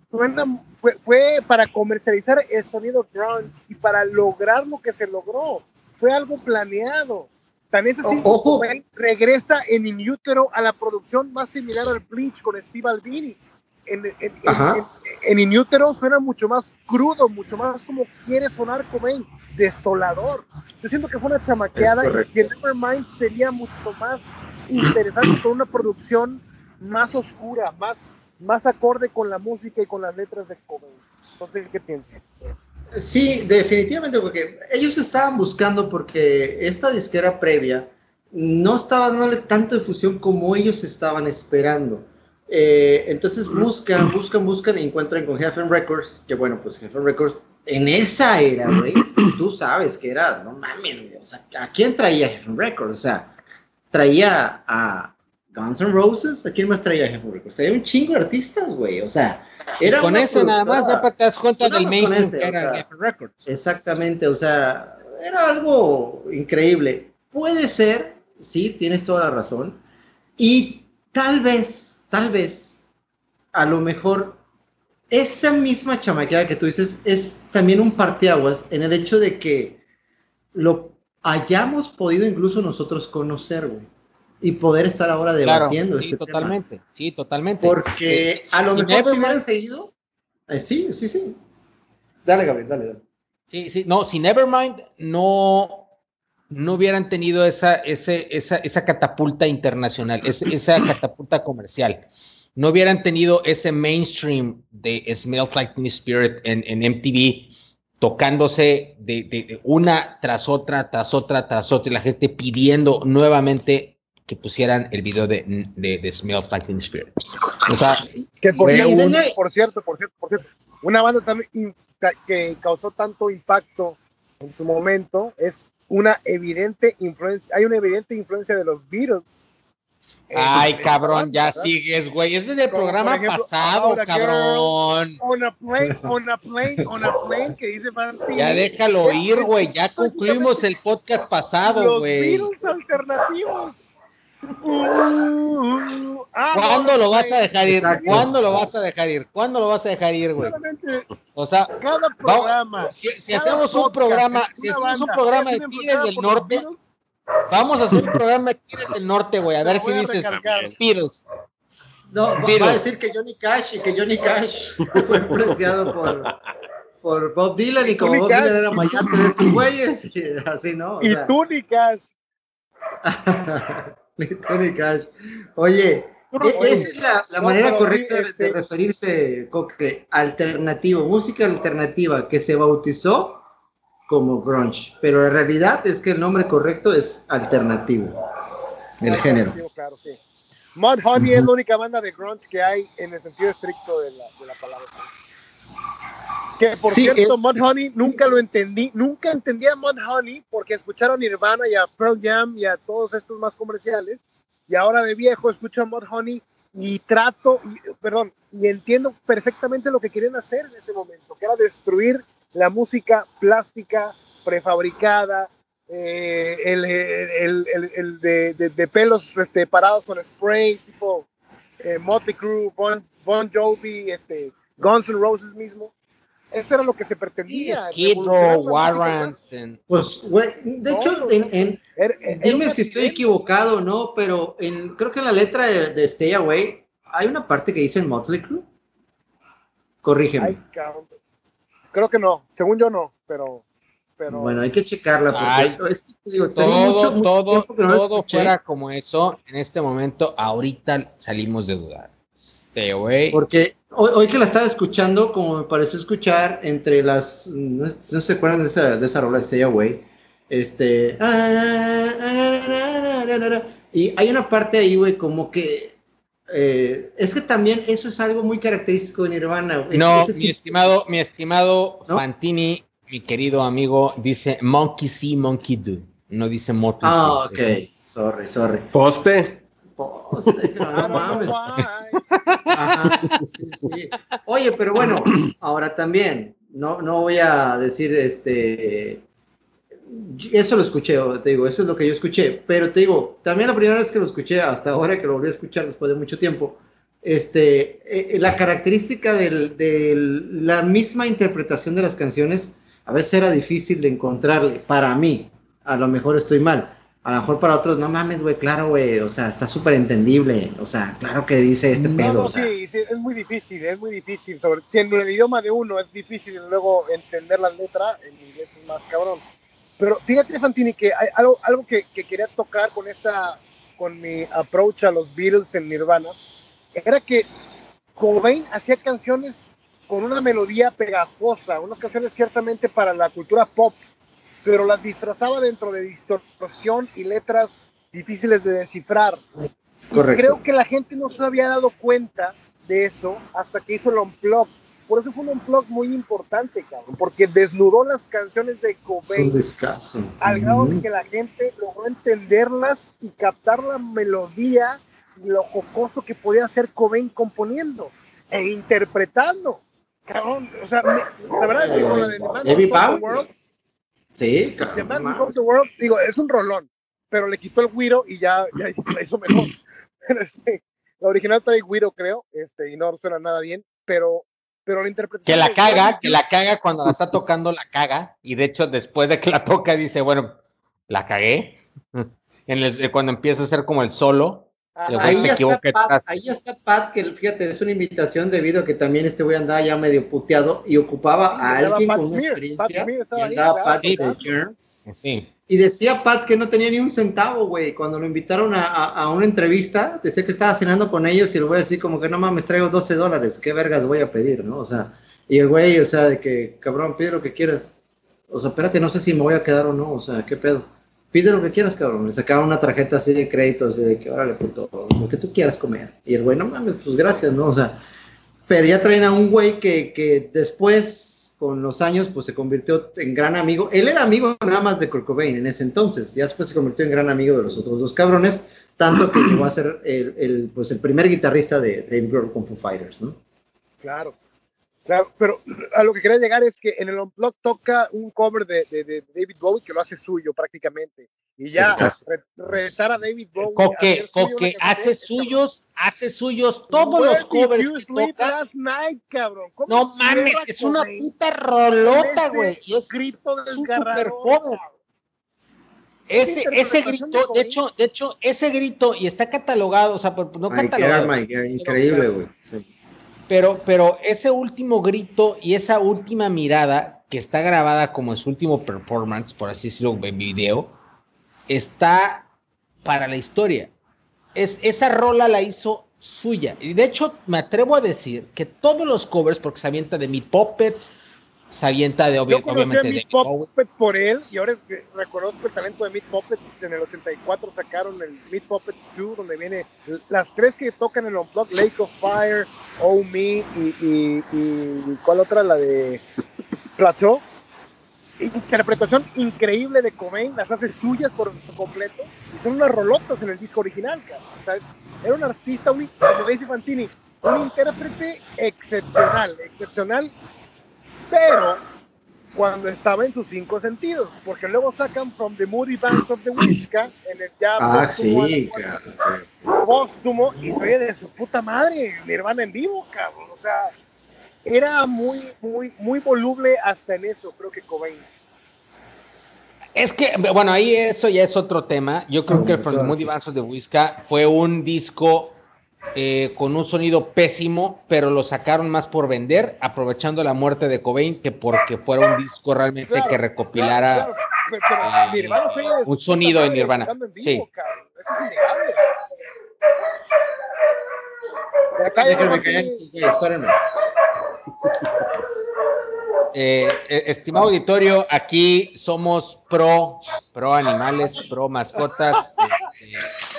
fue, fue, para comercializar el sonido grunge y para lograr lo que se logró. Fue algo planeado. Tan es así Ojo. regresa en In Utero a la producción más similar al Bleach con Steve Albini. En, en, en, In Utero suena mucho más crudo, mucho más como quiere sonar Cobain desolador. Yo siento que fue una chamaqueada y que Nevermind sería mucho más interesante con una producción más oscura, más, más acorde con la música y con las letras de Cobain. Entonces, ¿qué piensas? Sí, definitivamente, porque ellos estaban buscando porque esta disquera previa no estaba dándole tanto difusión como ellos estaban esperando. Eh, entonces buscan, buscan, buscan y encuentran con Heaven Records, que bueno, pues Heaven Records en esa era, güey, tú sabes que era, no mames, o sea, ¿a quién traía Heaven Records? O sea, traía a Guns N' Roses, ¿a quién más traía Heaven Records? Traía un chingo de artistas, güey, o sea, era con ese nada más, ya te das cuenta del mainstream ese, que o era sea, Geffen Records. Exactamente, o sea, era algo increíble. Puede ser, sí, tienes toda la razón. Y tal vez, tal vez, a lo mejor, esa misma chamaqueada que tú dices es también un parteaguas en el hecho de que lo hayamos podido incluso nosotros conocer, güey. Y poder estar ahora Claro, debatiendo sí, este tema. totalmente, sí, totalmente. Porque Eh, a lo si mejor si hubieran seguido. eh, sí, sí, sí. Dale, Gabriel, dale, dale. Sí, sí, no, si Nevermind no, no hubieran tenido esa, ese, esa, esa catapulta internacional, esa catapulta comercial, no hubieran tenido ese mainstream de Smells Like Teen Spirit en, en MTV tocándose de, de- de una tras otra, tras otra, tras otra, y la gente pidiendo nuevamente que pusieran el video de, de, de Smells Like Teen Spirit. O sea, Que por cierto, un- por cierto, por cierto, por cierto, una banda también que causó tanto impacto en su momento es una evidente influencia, hay una evidente influencia de los Beatles. Ay, la cabrón, ya ¿verdad? sigues, güey. Ese es del programa ejemplo, pasado, cabrón. On a plane, on a plane, on a plane, que dice Valentino. Ya déjalo ir, güey. Ya concluimos el podcast pasado, Los güey. Beatles alternativos. Uh, ah, ¿Cuándo lo vas a dejar ir? Exacto. ¿Cuándo lo vas a dejar ir? ¿Cuándo lo vas a dejar ir, güey? O sea, cada programa. si, si cada hacemos un programa, si hacemos un programa de es Tigres del Norte, Beatles, vamos a hacer un programa de Tigres del Norte, güey. A ver si a dices. Beatles. No, va, Beatles. va a decir que Johnny Cash y que Johnny Cash fue influenciado por, por Bob Dylan y como Bob Cash. Dylan era mayate de estos güeyes, y así, ¿no? O Y sea, túnicas. ni Johnny Cash. Oye, Pero, e- oye, esa es la, manera correcta este- de referirse, Coque, alternativo, música alternativa que se bautizó como grunge, pero la realidad es que el nombre correcto es alternativo del género. Claro, sí. Mudhoney es la única banda de grunge que hay en el sentido estricto de la, de la palabra. Que por Sí, cierto, es- Mudhoney nunca lo entendí, nunca entendí a Mudhoney porque escucharon Nirvana y a Pearl Jam y a todos estos más comerciales y ahora de viejo escucho a Mudhoney y trato, y, perdón, y entiendo perfectamente lo que querían hacer en ese momento, que era destruir la música plástica, prefabricada, eh, el, el- el- el de, de- de pelos este, parados con spray, tipo eh, Motley Crue, Bon, Bon Jovi, este, Guns N' Roses mismo. Eso era lo que se pretendía. Skid Row, Warrant. Pues, güey, de No, hecho, no, en, Era- era dime si estoy equivocado o no, pero en, creo que en la letra de, de Stay Away hay una parte que dice Motley Crue. Corrígeme. Ay, cabrón. Creo que no, según yo no, pero. pero Bueno, hay que checarla porque Ay. es que te digo, Todo, mucho- todo, que no todo fuera como eso. En este momento, ahorita salimos de dudar. Away. Porque hoy, hoy que la estaba escuchando, como me pareció escuchar entre las. No, no se acuerdan de esa, de esa rola de Stay Away. Este. Y hay una parte ahí, güey, como que. eh, es que también eso es algo muy característico de Nirvana. No, Ese mi estimado, mi estimado ¿No? Fantini, mi querido amigo, dice Monkey see, Monkey do. No dice Motley Ah, ok. Sorry, sorry. Poste. Poste, no mames. Ajá, sí, sí. Oye, pero bueno, ahora también, no, no voy a decir este. Eso lo escuché, te digo, eso es lo que yo escuché. Pero te digo, también la primera vez que lo escuché, hasta ahora que lo volví a escuchar después de mucho tiempo, este, eh, la característica de la misma interpretación de las canciones a veces era difícil de encontrarle. Para mí, a lo mejor estoy mal. A lo mejor para otros, no mames, güey, claro, güey, o sea, está súper entendible. O sea, claro que dice este No, pedo. no, o sea. sí, sí, es muy difícil, es muy difícil. Sobre, si en el idioma de uno es difícil luego entender la letra, en inglés es más cabrón. Pero fíjate, Fantini, que hay algo, algo que, que quería tocar con esta, con mi approach a los Beatles en Nirvana, era que Cobain hacía canciones con una melodía pegajosa, unas canciones ciertamente para la cultura pop, pero las disfrazaba dentro de distorsión y letras difíciles de descifrar. creo que la gente no se había dado cuenta de eso hasta que hizo el Unplug. Por eso fue un Unplug muy importante, cabrón, porque desnudó las canciones de Cobain al grado de que la gente logró entenderlas y captar la melodía y lo jocoso que podía hacer Cobain componiendo e interpretando. Cabrón, o sea, la verdad es que con la de The Man Sí, The Man of the World, digo, es un rolón, pero le quitó el güiro y ya, ya hizo mejor. Este, la original trae güiro, creo, este, y no suena nada bien, pero, pero la interpretación. Que la caga, que la caga cuando la está tocando, la caga, y de hecho, después de que la toca, dice, bueno, la cagué. En el, cuando empieza a ser como el solo, ahí, ya está Pat, ahí está Pat, que fíjate, es una invitación debido a que también este güey andaba ya medio puteado y ocupaba a alguien con una experiencia. y andaba Pat de. Sí. Y decía Pat que no tenía ni un centavo, güey. Cuando lo invitaron a, a, una entrevista, decía que estaba cenando con ellos y el güey así como que no mames, traigo 12 dólares. ¿Qué vergas voy a pedir, no? O sea, y el güey, o sea, de que, cabrón, pide lo que quieras. O sea, espérate, no sé si me voy a quedar o no. O sea, ¿qué pedo? Pide lo que quieras, cabrón. Le sacaban una tarjeta así de crédito, así de que, órale, puto, lo que tú quieras comer. Y el güey, no mames, pues gracias, ¿no? O sea, pero ya traen a un güey que, que después, con los años, pues se convirtió en gran amigo. Él era amigo nada más de Kurt en ese entonces. Ya después se convirtió en gran amigo de los otros dos cabrones, tanto que llegó a ser el, el pues, el primer guitarrista de Dave Grohl con Fighters, ¿no? Claro. Claro, pero a lo que quería llegar es que en el Unplugged toca un cover de, de, David Bowie que lo hace suyo prácticamente. Y ya retar a David Bowie. Coque, Coque, hace suyos, hace suyos todos los covers que toca. no mames, es una puta rolota, güey. es grito un super cover. Ese, ese grito, de hecho, de hecho, ese grito, y está catalogado, o sea, no catalogado. increíble, güey. Sí. Pero, pero ese último grito y esa última mirada, que está grabada como su último performance, por así decirlo, en video, está para la historia. Es, esa rola la hizo suya. Y de hecho, me atrevo a decir que todos los covers, porque se avienta de Meat Puppets, se avienta de obviamente. Yo conocí a Meat Puppets por él y ahora reconozco el talento de Meat Puppets. En el 84 sacaron el Meat Puppets 2, donde viene las tres que tocan el Unplugged, Lake of Fire, Oh Me y, y, y ¿cuál otra? La de Plateau. Interpretación increíble de Cobain, las hace suyas por completo y son unas rolotas en el disco original, ¿sabes? Era un artista, un, como dice Fantini, un intérprete excepcional, excepcional pero cuando estaba en sus cinco sentidos, porque luego sacan From the Moody Bands of the Wishka en el ya ah, sí, póstumo y se de su puta madre, Nirvana en vivo, cabrón, o sea, era muy, muy, muy voluble hasta en eso, creo que Cobain. Es que, bueno, ahí eso ya es otro tema. Yo creo que From the Moody Bands of the Wishka fue un disco eh, con un sonido pésimo, pero lo sacaron más por vender, aprovechando la muerte de Cobain que porque fuera un disco realmente que recopilara eh, un sonido de Nirvana. sí. Eh, estimado auditorio, aquí somos pro, pro animales, pro mascotas. Este,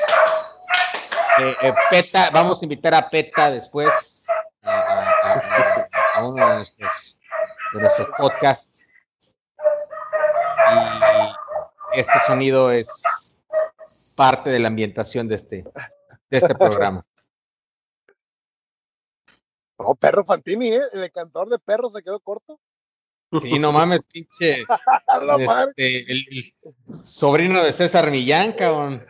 eh, eh, Peta, vamos a invitar a Peta después a, uno de nuestros, de nuestros podcasts. Y este sonido es parte de la ambientación de este, de este programa. Oh, perro Fantini, ¿eh? el cantador de perros se quedó corto. Sí, no mames, pinche. este, el, sobrino de César Millán, cabrón.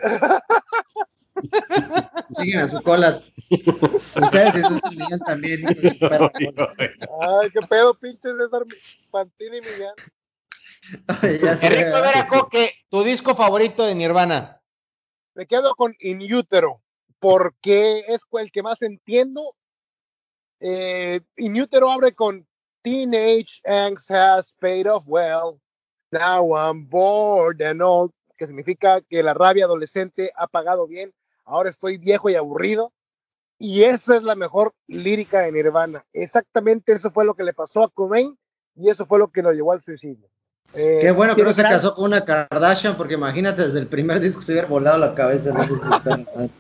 Siguen a su cola. Ustedes eso se Millán también. Ay, qué pedo, pinche César Pantini Millán. Enrique Vera Coque, tu disco favorito de Nirvana. Me quedo con In Utero, porque es el que más entiendo. Eh, In Utero abre con Teenage Angst has paid off well. Now I'm bored and old, que significa que la rabia adolescente ha pagado bien ahora estoy viejo y aburrido. Y esa es la mejor lírica de Nirvana. Exactamente eso fue lo que le pasó a Cobain y eso fue lo que lo llevó al suicidio. Eh, Qué bueno que no se casó con una Kardashian, porque imagínate, desde el primer disco se hubiera volado la cabeza.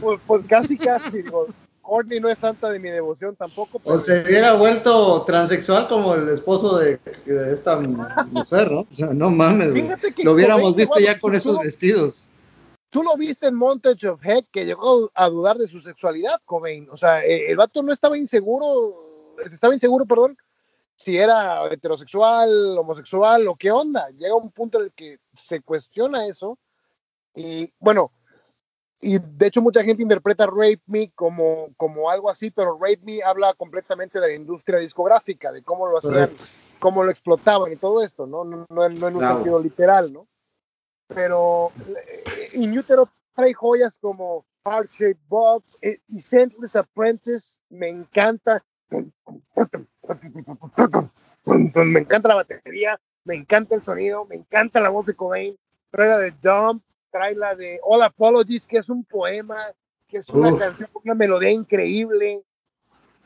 Pues, pues casi, casi. digo, Courtney no es santa de mi devoción tampoco. O se hubiera vuelto transexual como el esposo de, de esta mujer, ¿no? O sea, no mames. Fíjate que Lo hubiéramos Cobain, visto ya con esos vestidos. Tú lo viste en Montage of Head que llegó a dudar de su sexualidad, Cobain. O sea, eh, el vato no estaba inseguro, estaba inseguro, perdón, si era heterosexual, homosexual o qué onda. Llega un punto en el que se cuestiona eso. Y bueno, y de hecho mucha gente interpreta Rape Me como, como algo así, pero Rape Me habla completamente de la industria discográfica, de cómo lo hacían, cómo lo explotaban y todo esto, ¿no? No, no, en- no en un sentido literal, ¿no? Pero eh, In Utero trae joyas como Heart Shaped Box eh, y Senseless Apprentice, me encanta. Me encanta la batería, me encanta el sonido, me encanta la voz de Cobain. Trae la de Dump, trae la de All Apologies, que es un poema, que es una Uf. canción con una melodía increíble,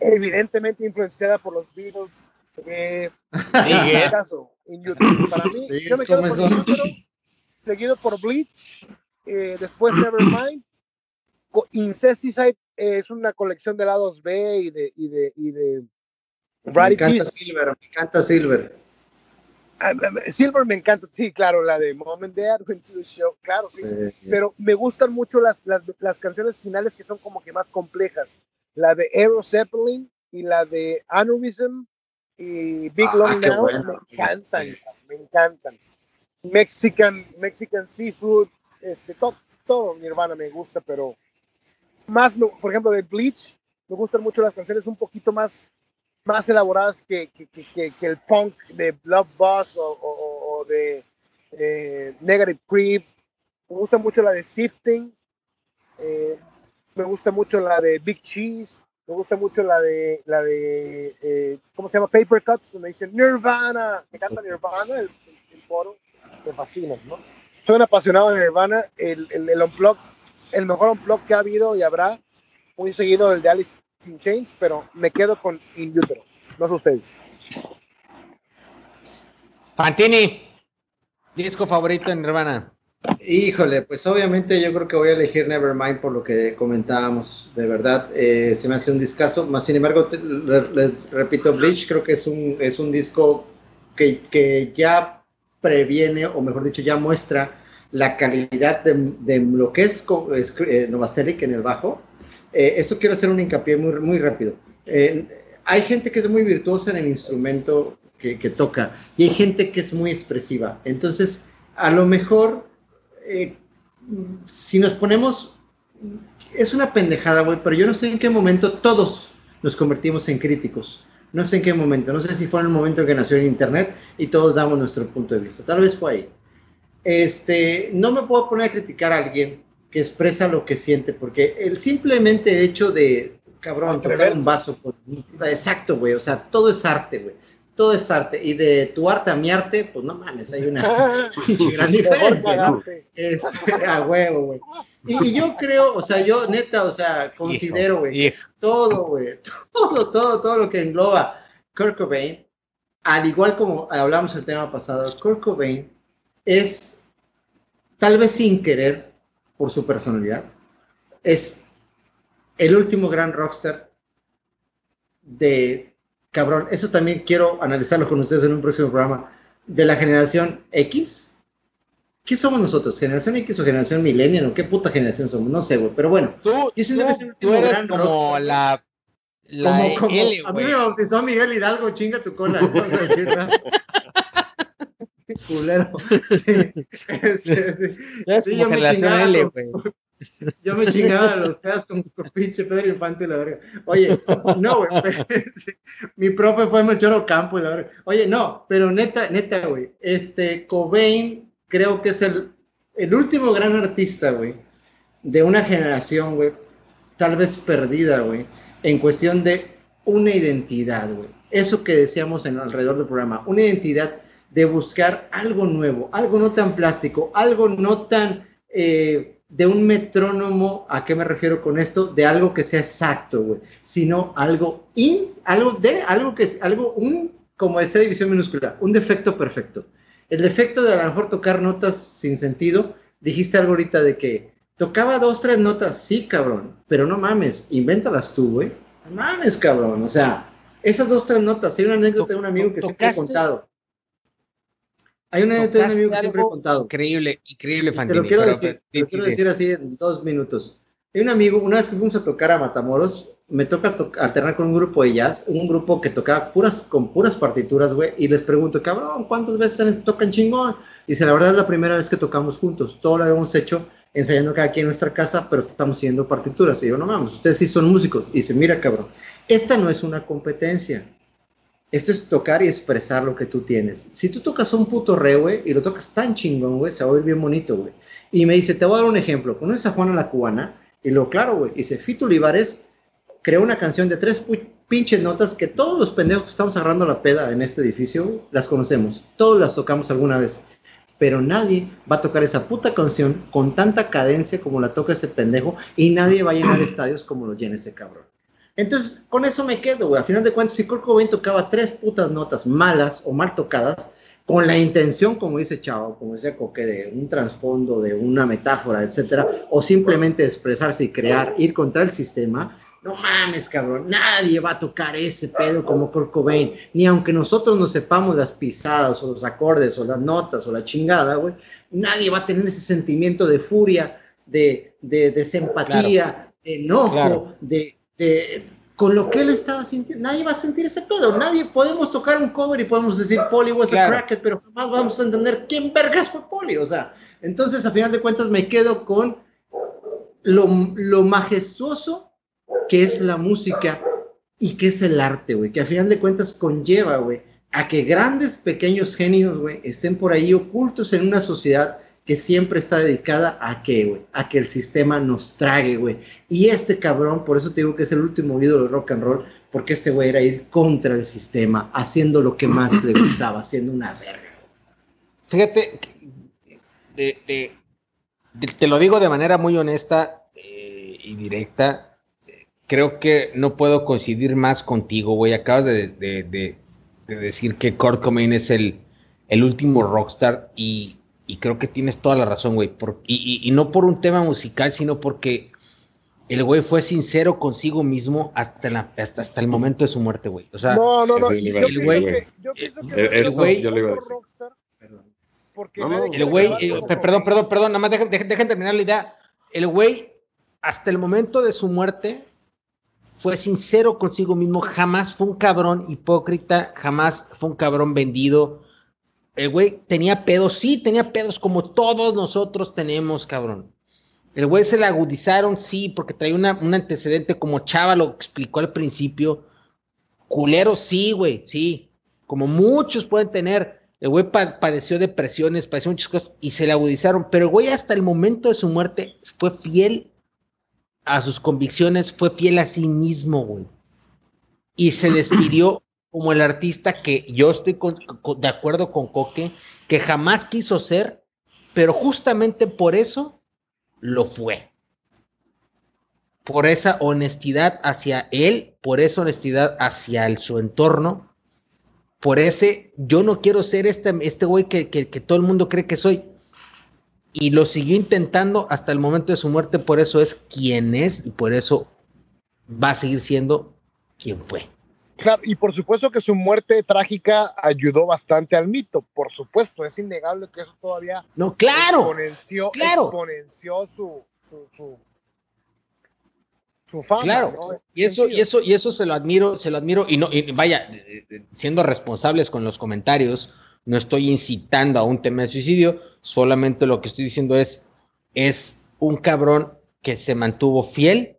evidentemente influenciada por los Beatles. Eh, Sigues. caso, Utero. Para mí, yo me quedo con con eso. In Utero, seguido por Bleach, eh, después Nevermind. Incesticide eh, es una colección de lados B y de, y de, y de Me encanta Silver, me encanta Silver. Ah, Silver me encanta, sí, claro, la de Mom and Dad Went to the Show, claro, sí. Sí. Pero me gustan mucho las, las, las canciones finales que son como que más complejas. La de Aero Zeppelin y la de Aneurysm y Big Ah, Long Now bueno. me encantan, me encantan. Mexican, Mexican Seafood, este, todo, todo Nirvana me gusta, pero más, por ejemplo, de Bleach, me gustan mucho las canciones un poquito más, más elaboradas que, que, que, que- el punk de Love o- o de eh, Negative Creep. Me gusta mucho la de Sifting. eh, me gusta mucho la de Big Cheese. Me gusta mucho la de, la de eh, ¿cómo se llama? Paper Cuts, donde dicen Nirvana. Me encanta Nirvana, el, el, el foro. Me fascina, ¿no? Soy un apasionado de Nirvana. El, el, el unplug, el mejor unplug que ha habido y habrá, muy seguido el de Alice in Chains, pero me quedo con In Utero. No sé ustedes. Fantini, disco favorito en Nirvana. Híjole, pues obviamente yo creo que voy a elegir Nevermind por lo que comentábamos, de verdad, eh, se me hace un discazo, más sin embargo, te- le- le- repito, Bleach creo que es un, es un disco que, que ya previene, o mejor dicho, ya muestra la calidad de, de lo que es eh, Novoselic en el bajo. Eh, esto quiero hacer un hincapié muy, muy rápido. Eh, hay gente que es muy virtuosa en el instrumento que, que toca y hay gente que es muy expresiva. Entonces, a lo mejor eh, si nos ponemos, es una pendejada, güey, pero yo no sé en qué momento todos nos convertimos en críticos. No sé en qué momento, no sé si fue en el momento en que nació el Internet y todos damos nuestro punto de vista. Tal vez fue ahí. Este, no me puedo poner a criticar a alguien que expresa lo que siente, porque el simplemente hecho de, cabrón, tocar un vaso, con- exacto, güey, o sea, todo es arte, güey. Todo es arte. Y de tu arte a mi arte, pues no mames, hay una gran diferencia, ¿no? Este, a huevo, güey. Y, y yo creo, o sea, yo neta, o sea, considero, güey, todo, güey, todo, todo, todo lo que engloba Kurt Cobain, al igual como hablamos el tema pasado, Kurt Cobain es, tal vez sin querer, por su personalidad, es el último gran rockstar de, cabrón, eso también quiero analizarlo con ustedes en un próximo programa, de la generación X. ¿Qué somos nosotros? ¿Generación X o generación millennial? ¿O qué puta generación somos? No sé, güey, pero bueno. Tú, Yo siento tú- que es tú eres gran como la, la Como, como, L, a mí me bautizó Miguel Hidalgo, chinga tu cola. ¿no? Culero. Eres sí, como yo me generación L, güey. Yo me chingaba los pedos con, con Pedro Infante la verga. Oye, no, güey. Mi profe fue Melchor Ocampo la verga. Oye, no, pero neta, neta, güey. Este, Cobain creo que es el, el último gran artista, güey, de una generación, güey, tal vez perdida, güey, en cuestión de una identidad, güey. Eso que decíamos en alrededor del programa, una identidad de buscar algo nuevo, algo no tan plástico, algo no tan eh, de un metrónomo, ¿a qué me refiero con esto? De algo que sea exacto, güey, sino algo in, algo de, algo que es, algo, un, como esa división minúscula, un defecto perfecto. El defecto de a lo mejor tocar notas sin sentido, dijiste algo ahorita de que Tocaba dos, tres notas, sí, cabrón, pero no mames, invéntalas tú, güey. No mames, cabrón, o sea, esas dos, tres notas. Hay una anécdota de un amigo que siempre he contado. Hay un amigo que siempre he contado. Increíble, increíble, Fantini. Te lo quiero, decir, te lo quiero decir así en dos minutos. Hay un amigo, una vez que fuimos a tocar a Matamoros, me toca alternar con un grupo de jazz, un grupo que tocaba puras, con puras partituras, güey, y les pregunto, cabrón, ¿cuántas veces tocan chingón? Y dice, la verdad es la primera vez que tocamos juntos, todo lo habíamos hecho ensayando cada quien en nuestra casa, pero estamos siguiendo partituras. Y yo, no mames, ustedes sí son músicos. Y dice, mira, cabrón, esta no es una competencia. Esto es tocar y expresar lo que tú tienes. Si tú tocas un puto re, güey, y lo tocas tan chingón, güey, se va a oír bien bonito, güey. Y me dice, te voy a dar un ejemplo. ¿Conoces a Juana la Cubana? Y lo claro, güey. Dice, Fito Olivares creó una canción de tres pinches notas que todos los pendejos que estamos agarrando la peda en este edificio las conocemos. Todos las tocamos alguna vez. Pero nadie va a tocar esa puta canción con tanta cadencia como la toca ese pendejo y nadie va a llenar estadios como lo llena ese cabrón. Entonces, con eso me quedo, güey. A final de cuentas, si Kurt Cobain tocaba tres putas notas malas o mal tocadas, con la intención, como dice Chavo, como dice Coque, de un trasfondo, de una metáfora, etcétera, o simplemente expresarse y crear, ir contra el sistema, no mames, cabrón, nadie va a tocar ese pedo como Kurt Cobain, ni aunque nosotros no sepamos las pisadas o los acordes o las notas o la chingada, güey, nadie va a tener ese sentimiento de furia, de, de desempatía, de enojo, de, con lo que él estaba sintiendo, nadie va a sentir ese pedo, nadie, podemos tocar un cover y podemos decir Polly was a crackhead, pero jamás vamos a entender quién vergas fue Polly, o sea, entonces a final de cuentas me quedo con lo, lo majestuoso qué es la música y qué es el arte, güey, que a final de cuentas conlleva, güey, a que grandes, pequeños genios, güey, estén por ahí ocultos en una sociedad que siempre está dedicada a qué, güey, a que el sistema nos trague, güey. Y este cabrón, por eso te digo que es el último ídolo de rock and roll, porque este güey era ir contra el sistema, haciendo lo que más le gustaba, haciendo una verga. Fíjate, te lo digo de manera muy honesta eh, y directa, creo que no puedo coincidir más contigo, güey. Acabas de, decir que Kurt Cobain es el, el último rockstar y, creo que tienes toda la razón, güey. Y, no por un tema musical, sino porque el güey fue sincero consigo mismo hasta, la, hasta, hasta el momento de su muerte, güey. O sea, no, no, no. El güey, yo pienso que el güey, yo le iba a decir. Rockstar porque el güey, eh, perdón, perdón, perdón, nada más dejen, dejen terminar la idea. El güey, hasta el momento de su muerte, fue sincero consigo mismo, jamás fue un cabrón hipócrita, jamás fue un cabrón vendido. El güey tenía pedos, sí, tenía pedos como todos nosotros tenemos, cabrón. El güey se le agudizaron, sí, porque traía un antecedente como Chava lo explicó al principio. Culero, sí, güey, sí. Como muchos pueden tener. El güey padeció depresiones, padeció muchas cosas y se le agudizaron. Pero el güey hasta el momento de su muerte fue fiel a sus convicciones, fue fiel a sí mismo, güey. Y se despidió como el artista que yo estoy de acuerdo con Coque, que jamás quiso ser, pero justamente por eso lo fue. Por esa honestidad hacia él, por esa honestidad hacia su entorno, por ese yo no quiero ser este, este güey que, que todo el mundo cree que soy y lo siguió intentando hasta el momento de su muerte, por eso es quien es y por eso va a seguir siendo quien fue. Claro, y por supuesto que su muerte trágica ayudó bastante al mito, por supuesto, es innegable que eso todavía no, claro, exponenció, claro. su, su, su, fama. Claro, y eso, y eso, y eso se lo admiro, se lo admiro, y no, y vaya, siendo responsables con los comentarios, no estoy incitando a un tema de suicidio, solamente lo que estoy diciendo es, es un cabrón que se mantuvo fiel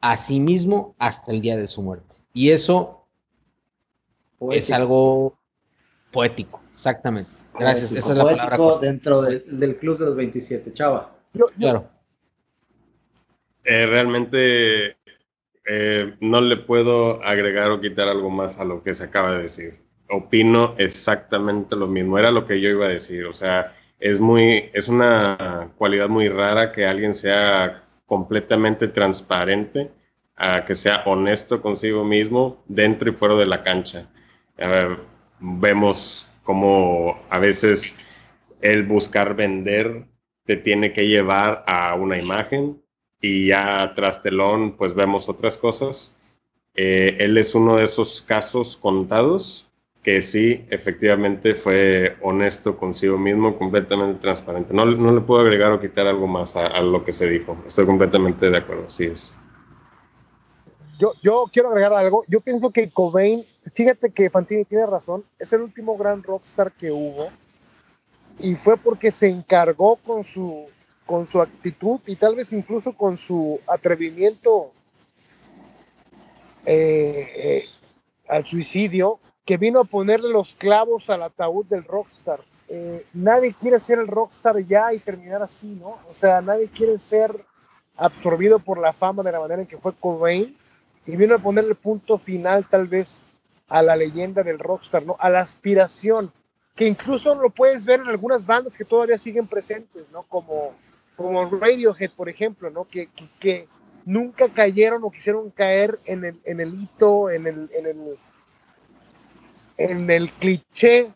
a sí mismo hasta el día de su muerte. Y eso es algo poético, exactamente. Gracias, esa es la palabra. Dentro del club de los 27, chava. Claro. Eh, realmente eh, no le puedo agregar o quitar algo más a lo que se acaba de decir opino exactamente lo mismo. Era lo que yo iba a decir. O sea, es muy, es una cualidad muy rara que alguien sea completamente transparente, a que sea honesto consigo mismo dentro y fuera de la cancha. Vemos como a veces el buscar vender te tiene que llevar a una imagen y ya tras telón pues vemos otras cosas. Eh, él es uno de esos casos contados que sí, efectivamente fue honesto consigo mismo, completamente transparente. No, no le puedo agregar o quitar algo más a, lo que se dijo. Estoy completamente de acuerdo, sí es. Yo, yo quiero agregar algo. Yo pienso que Cobain, fíjate que Fantini tiene razón, es el último gran rockstar que hubo y fue porque se encargó con su, con su actitud y tal vez incluso con su atrevimiento eh, eh, al suicidio, que vino a ponerle los clavos al ataúd del rockstar. Eh, nadie quiere ser el rockstar ya y terminar así, ¿no? O sea, nadie quiere ser absorbido por la fama de la manera en que fue Cobain y vino a ponerle punto final tal vez a la leyenda del rockstar, ¿no? A la aspiración que incluso lo puedes ver en algunas bandas que todavía siguen presentes, ¿no? Como, como Radiohead, por ejemplo, ¿no? Que, que, nunca cayeron o quisieron caer en el, en el hito, en el, en el, en el cliché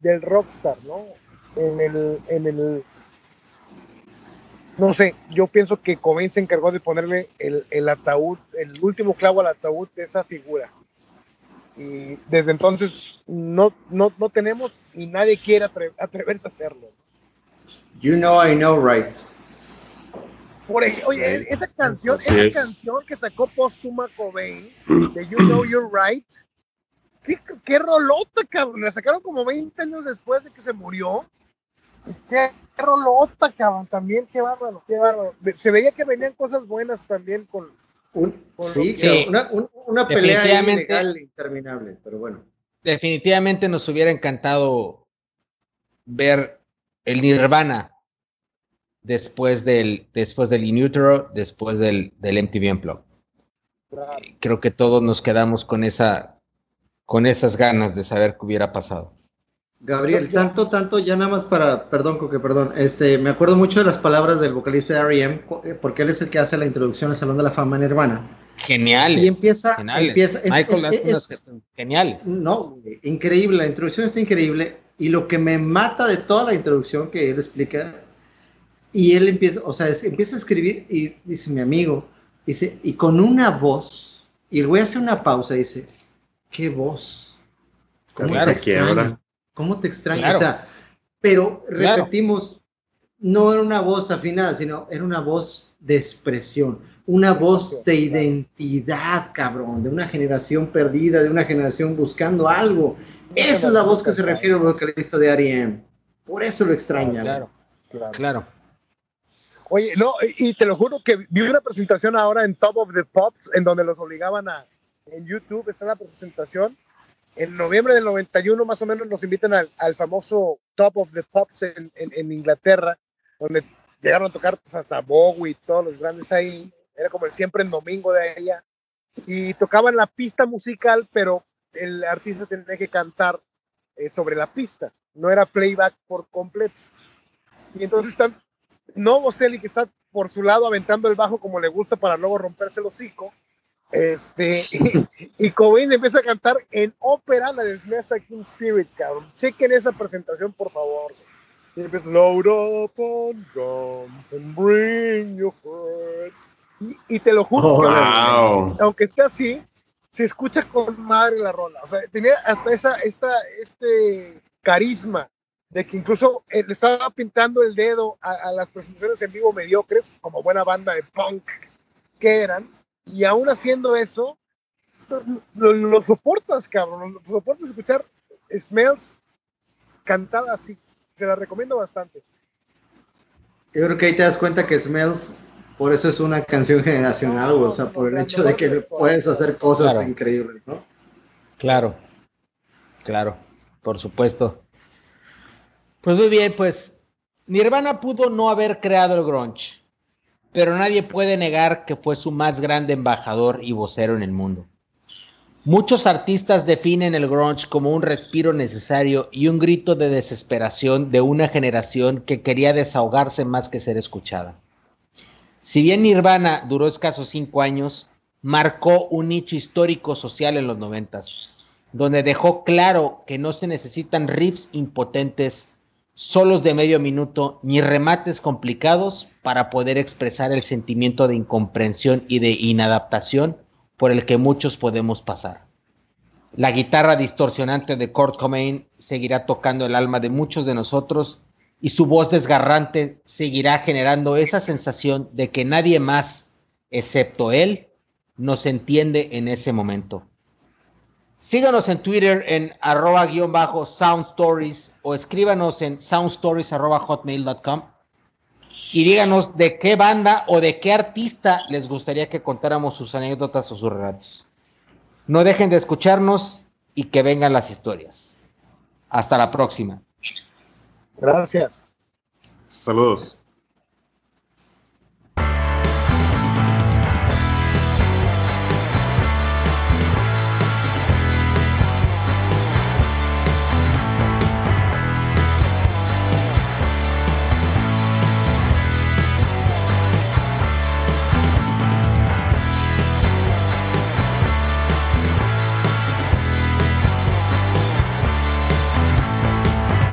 del rockstar, ¿no? En el, en el, no sé, yo pienso que Cobain se encargó de ponerle el, el ataúd, el último clavo al ataúd de esa figura y desde entonces no, no, no tenemos y nadie quiere atreverse a hacerlo. You know I know right. Por oye, esa canción, esa canción que sacó póstuma Cobain, de You Know You're Right, qué, qué rolota, cabrón. La sacaron como 20 años después de que se murió. Y qué rolota, cabrón. También, qué bárbaro, qué bárbaro. Se veía que venían cosas buenas también con, sí, Una, una, pelea ilegal interminable, pero bueno. Definitivamente nos hubiera encantado ver el Nirvana después del, después del In Utero, después del, del MTV Unplugged. Creo que todos nos quedamos con esa, con esas ganas de saber qué hubiera pasado. Gabriel, tanto, tanto, ya nada más para, perdón, Coque, perdón, este, me acuerdo mucho de las palabras del vocalista de R.E.M., eh, porque él es el que hace la introducción al Salón de la Fama en Nirvana. Geniales. Y empieza, empieza Michael es, geniales. No, increíble, la introducción está increíble, y lo que me mata de toda la introducción que él explica, y él empieza, o sea, empieza a escribir, y dice mi amigo, dice, y con una voz, y el güey hace una pausa y dice, ¿qué voz? ¿Cómo se quiebra? ¿Cómo te extraño? O sea, pero repetimos, no era una voz afinada, sino era una voz de expresión, una voz de identidad, cabrón, de una generación perdida, de una generación buscando algo. Esa es la voz que se refiere al vocalista de R.E.M. Por eso lo extraña. Claro, claro. Oye, no, y te lo juro que vi una presentación ahora en Top of the Pops, en donde los obligaban a, en YouTube está la presentación, en noviembre del 91 más o menos nos invitan al, famoso Top of the Pops en, Inglaterra, donde llegaron a tocar pues, hasta Bowie todos los grandes ahí. Era como el siempre en domingo de ella. Y tocaban la pista musical, pero el artista tenía que cantar eh, sobre la pista. No era playback por completo. Y entonces están Novo Celi, que está por su lado aventando el bajo como le gusta para luego romperse el hocico este, y, Cobain empieza a cantar en ópera la de Smash King Spirit, cabrón. Chequen esa presentación, por favor. Y empieza, load up on guns and bring your friends. Y, te lo juro, que, aunque esté así, se escucha con madre la rola. O sea, tenía hasta esa, esta, este carisma de que incluso eh, le estaba pintando el dedo a, a las presentaciones en vivo mediocres, como buena banda de punk que eran y aún haciendo eso, lo, soportas, cabrón. Lo soportas escuchar Smells cantada así. Te la recomiendo bastante. Yo creo que ahí te das cuenta que Smells, por eso es una canción generacional, o sea, por el hecho de que puedes hacer cosas increíbles, ¿no? Claro, claro, por supuesto. Pues muy bien, pues Nirvana pudo no haber creado el grunge pero nadie puede negar que fue su más grande embajador y vocero en el mundo. Muchos artistas definen el grunge como un respiro necesario y un grito de desesperación de una generación que quería desahogarse más que ser escuchada. Si bien Nirvana duró escasos cinco años, marcó un nicho histórico social en los noventas, donde dejó claro que no se necesitan riffs impotentes solos de medio minuto ni remates complicados para poder expresar el sentimiento de incomprensión y de inadaptación por el que muchos podemos pasar. La guitarra distorsionante de Kurt Cobain seguirá tocando el alma de muchos de nosotros y su voz desgarrante seguirá generando esa sensación de que nadie más, excepto él, nos entiende en ese momento. Síganos en Twitter en arroba guion bajo soundstories o escríbanos en soundstories arroba hotmail.com y díganos de qué banda o de qué artista les gustaría que contáramos sus anécdotas o sus relatos. No dejen de escucharnos y que vengan las historias. Hasta la próxima. Gracias. Saludos.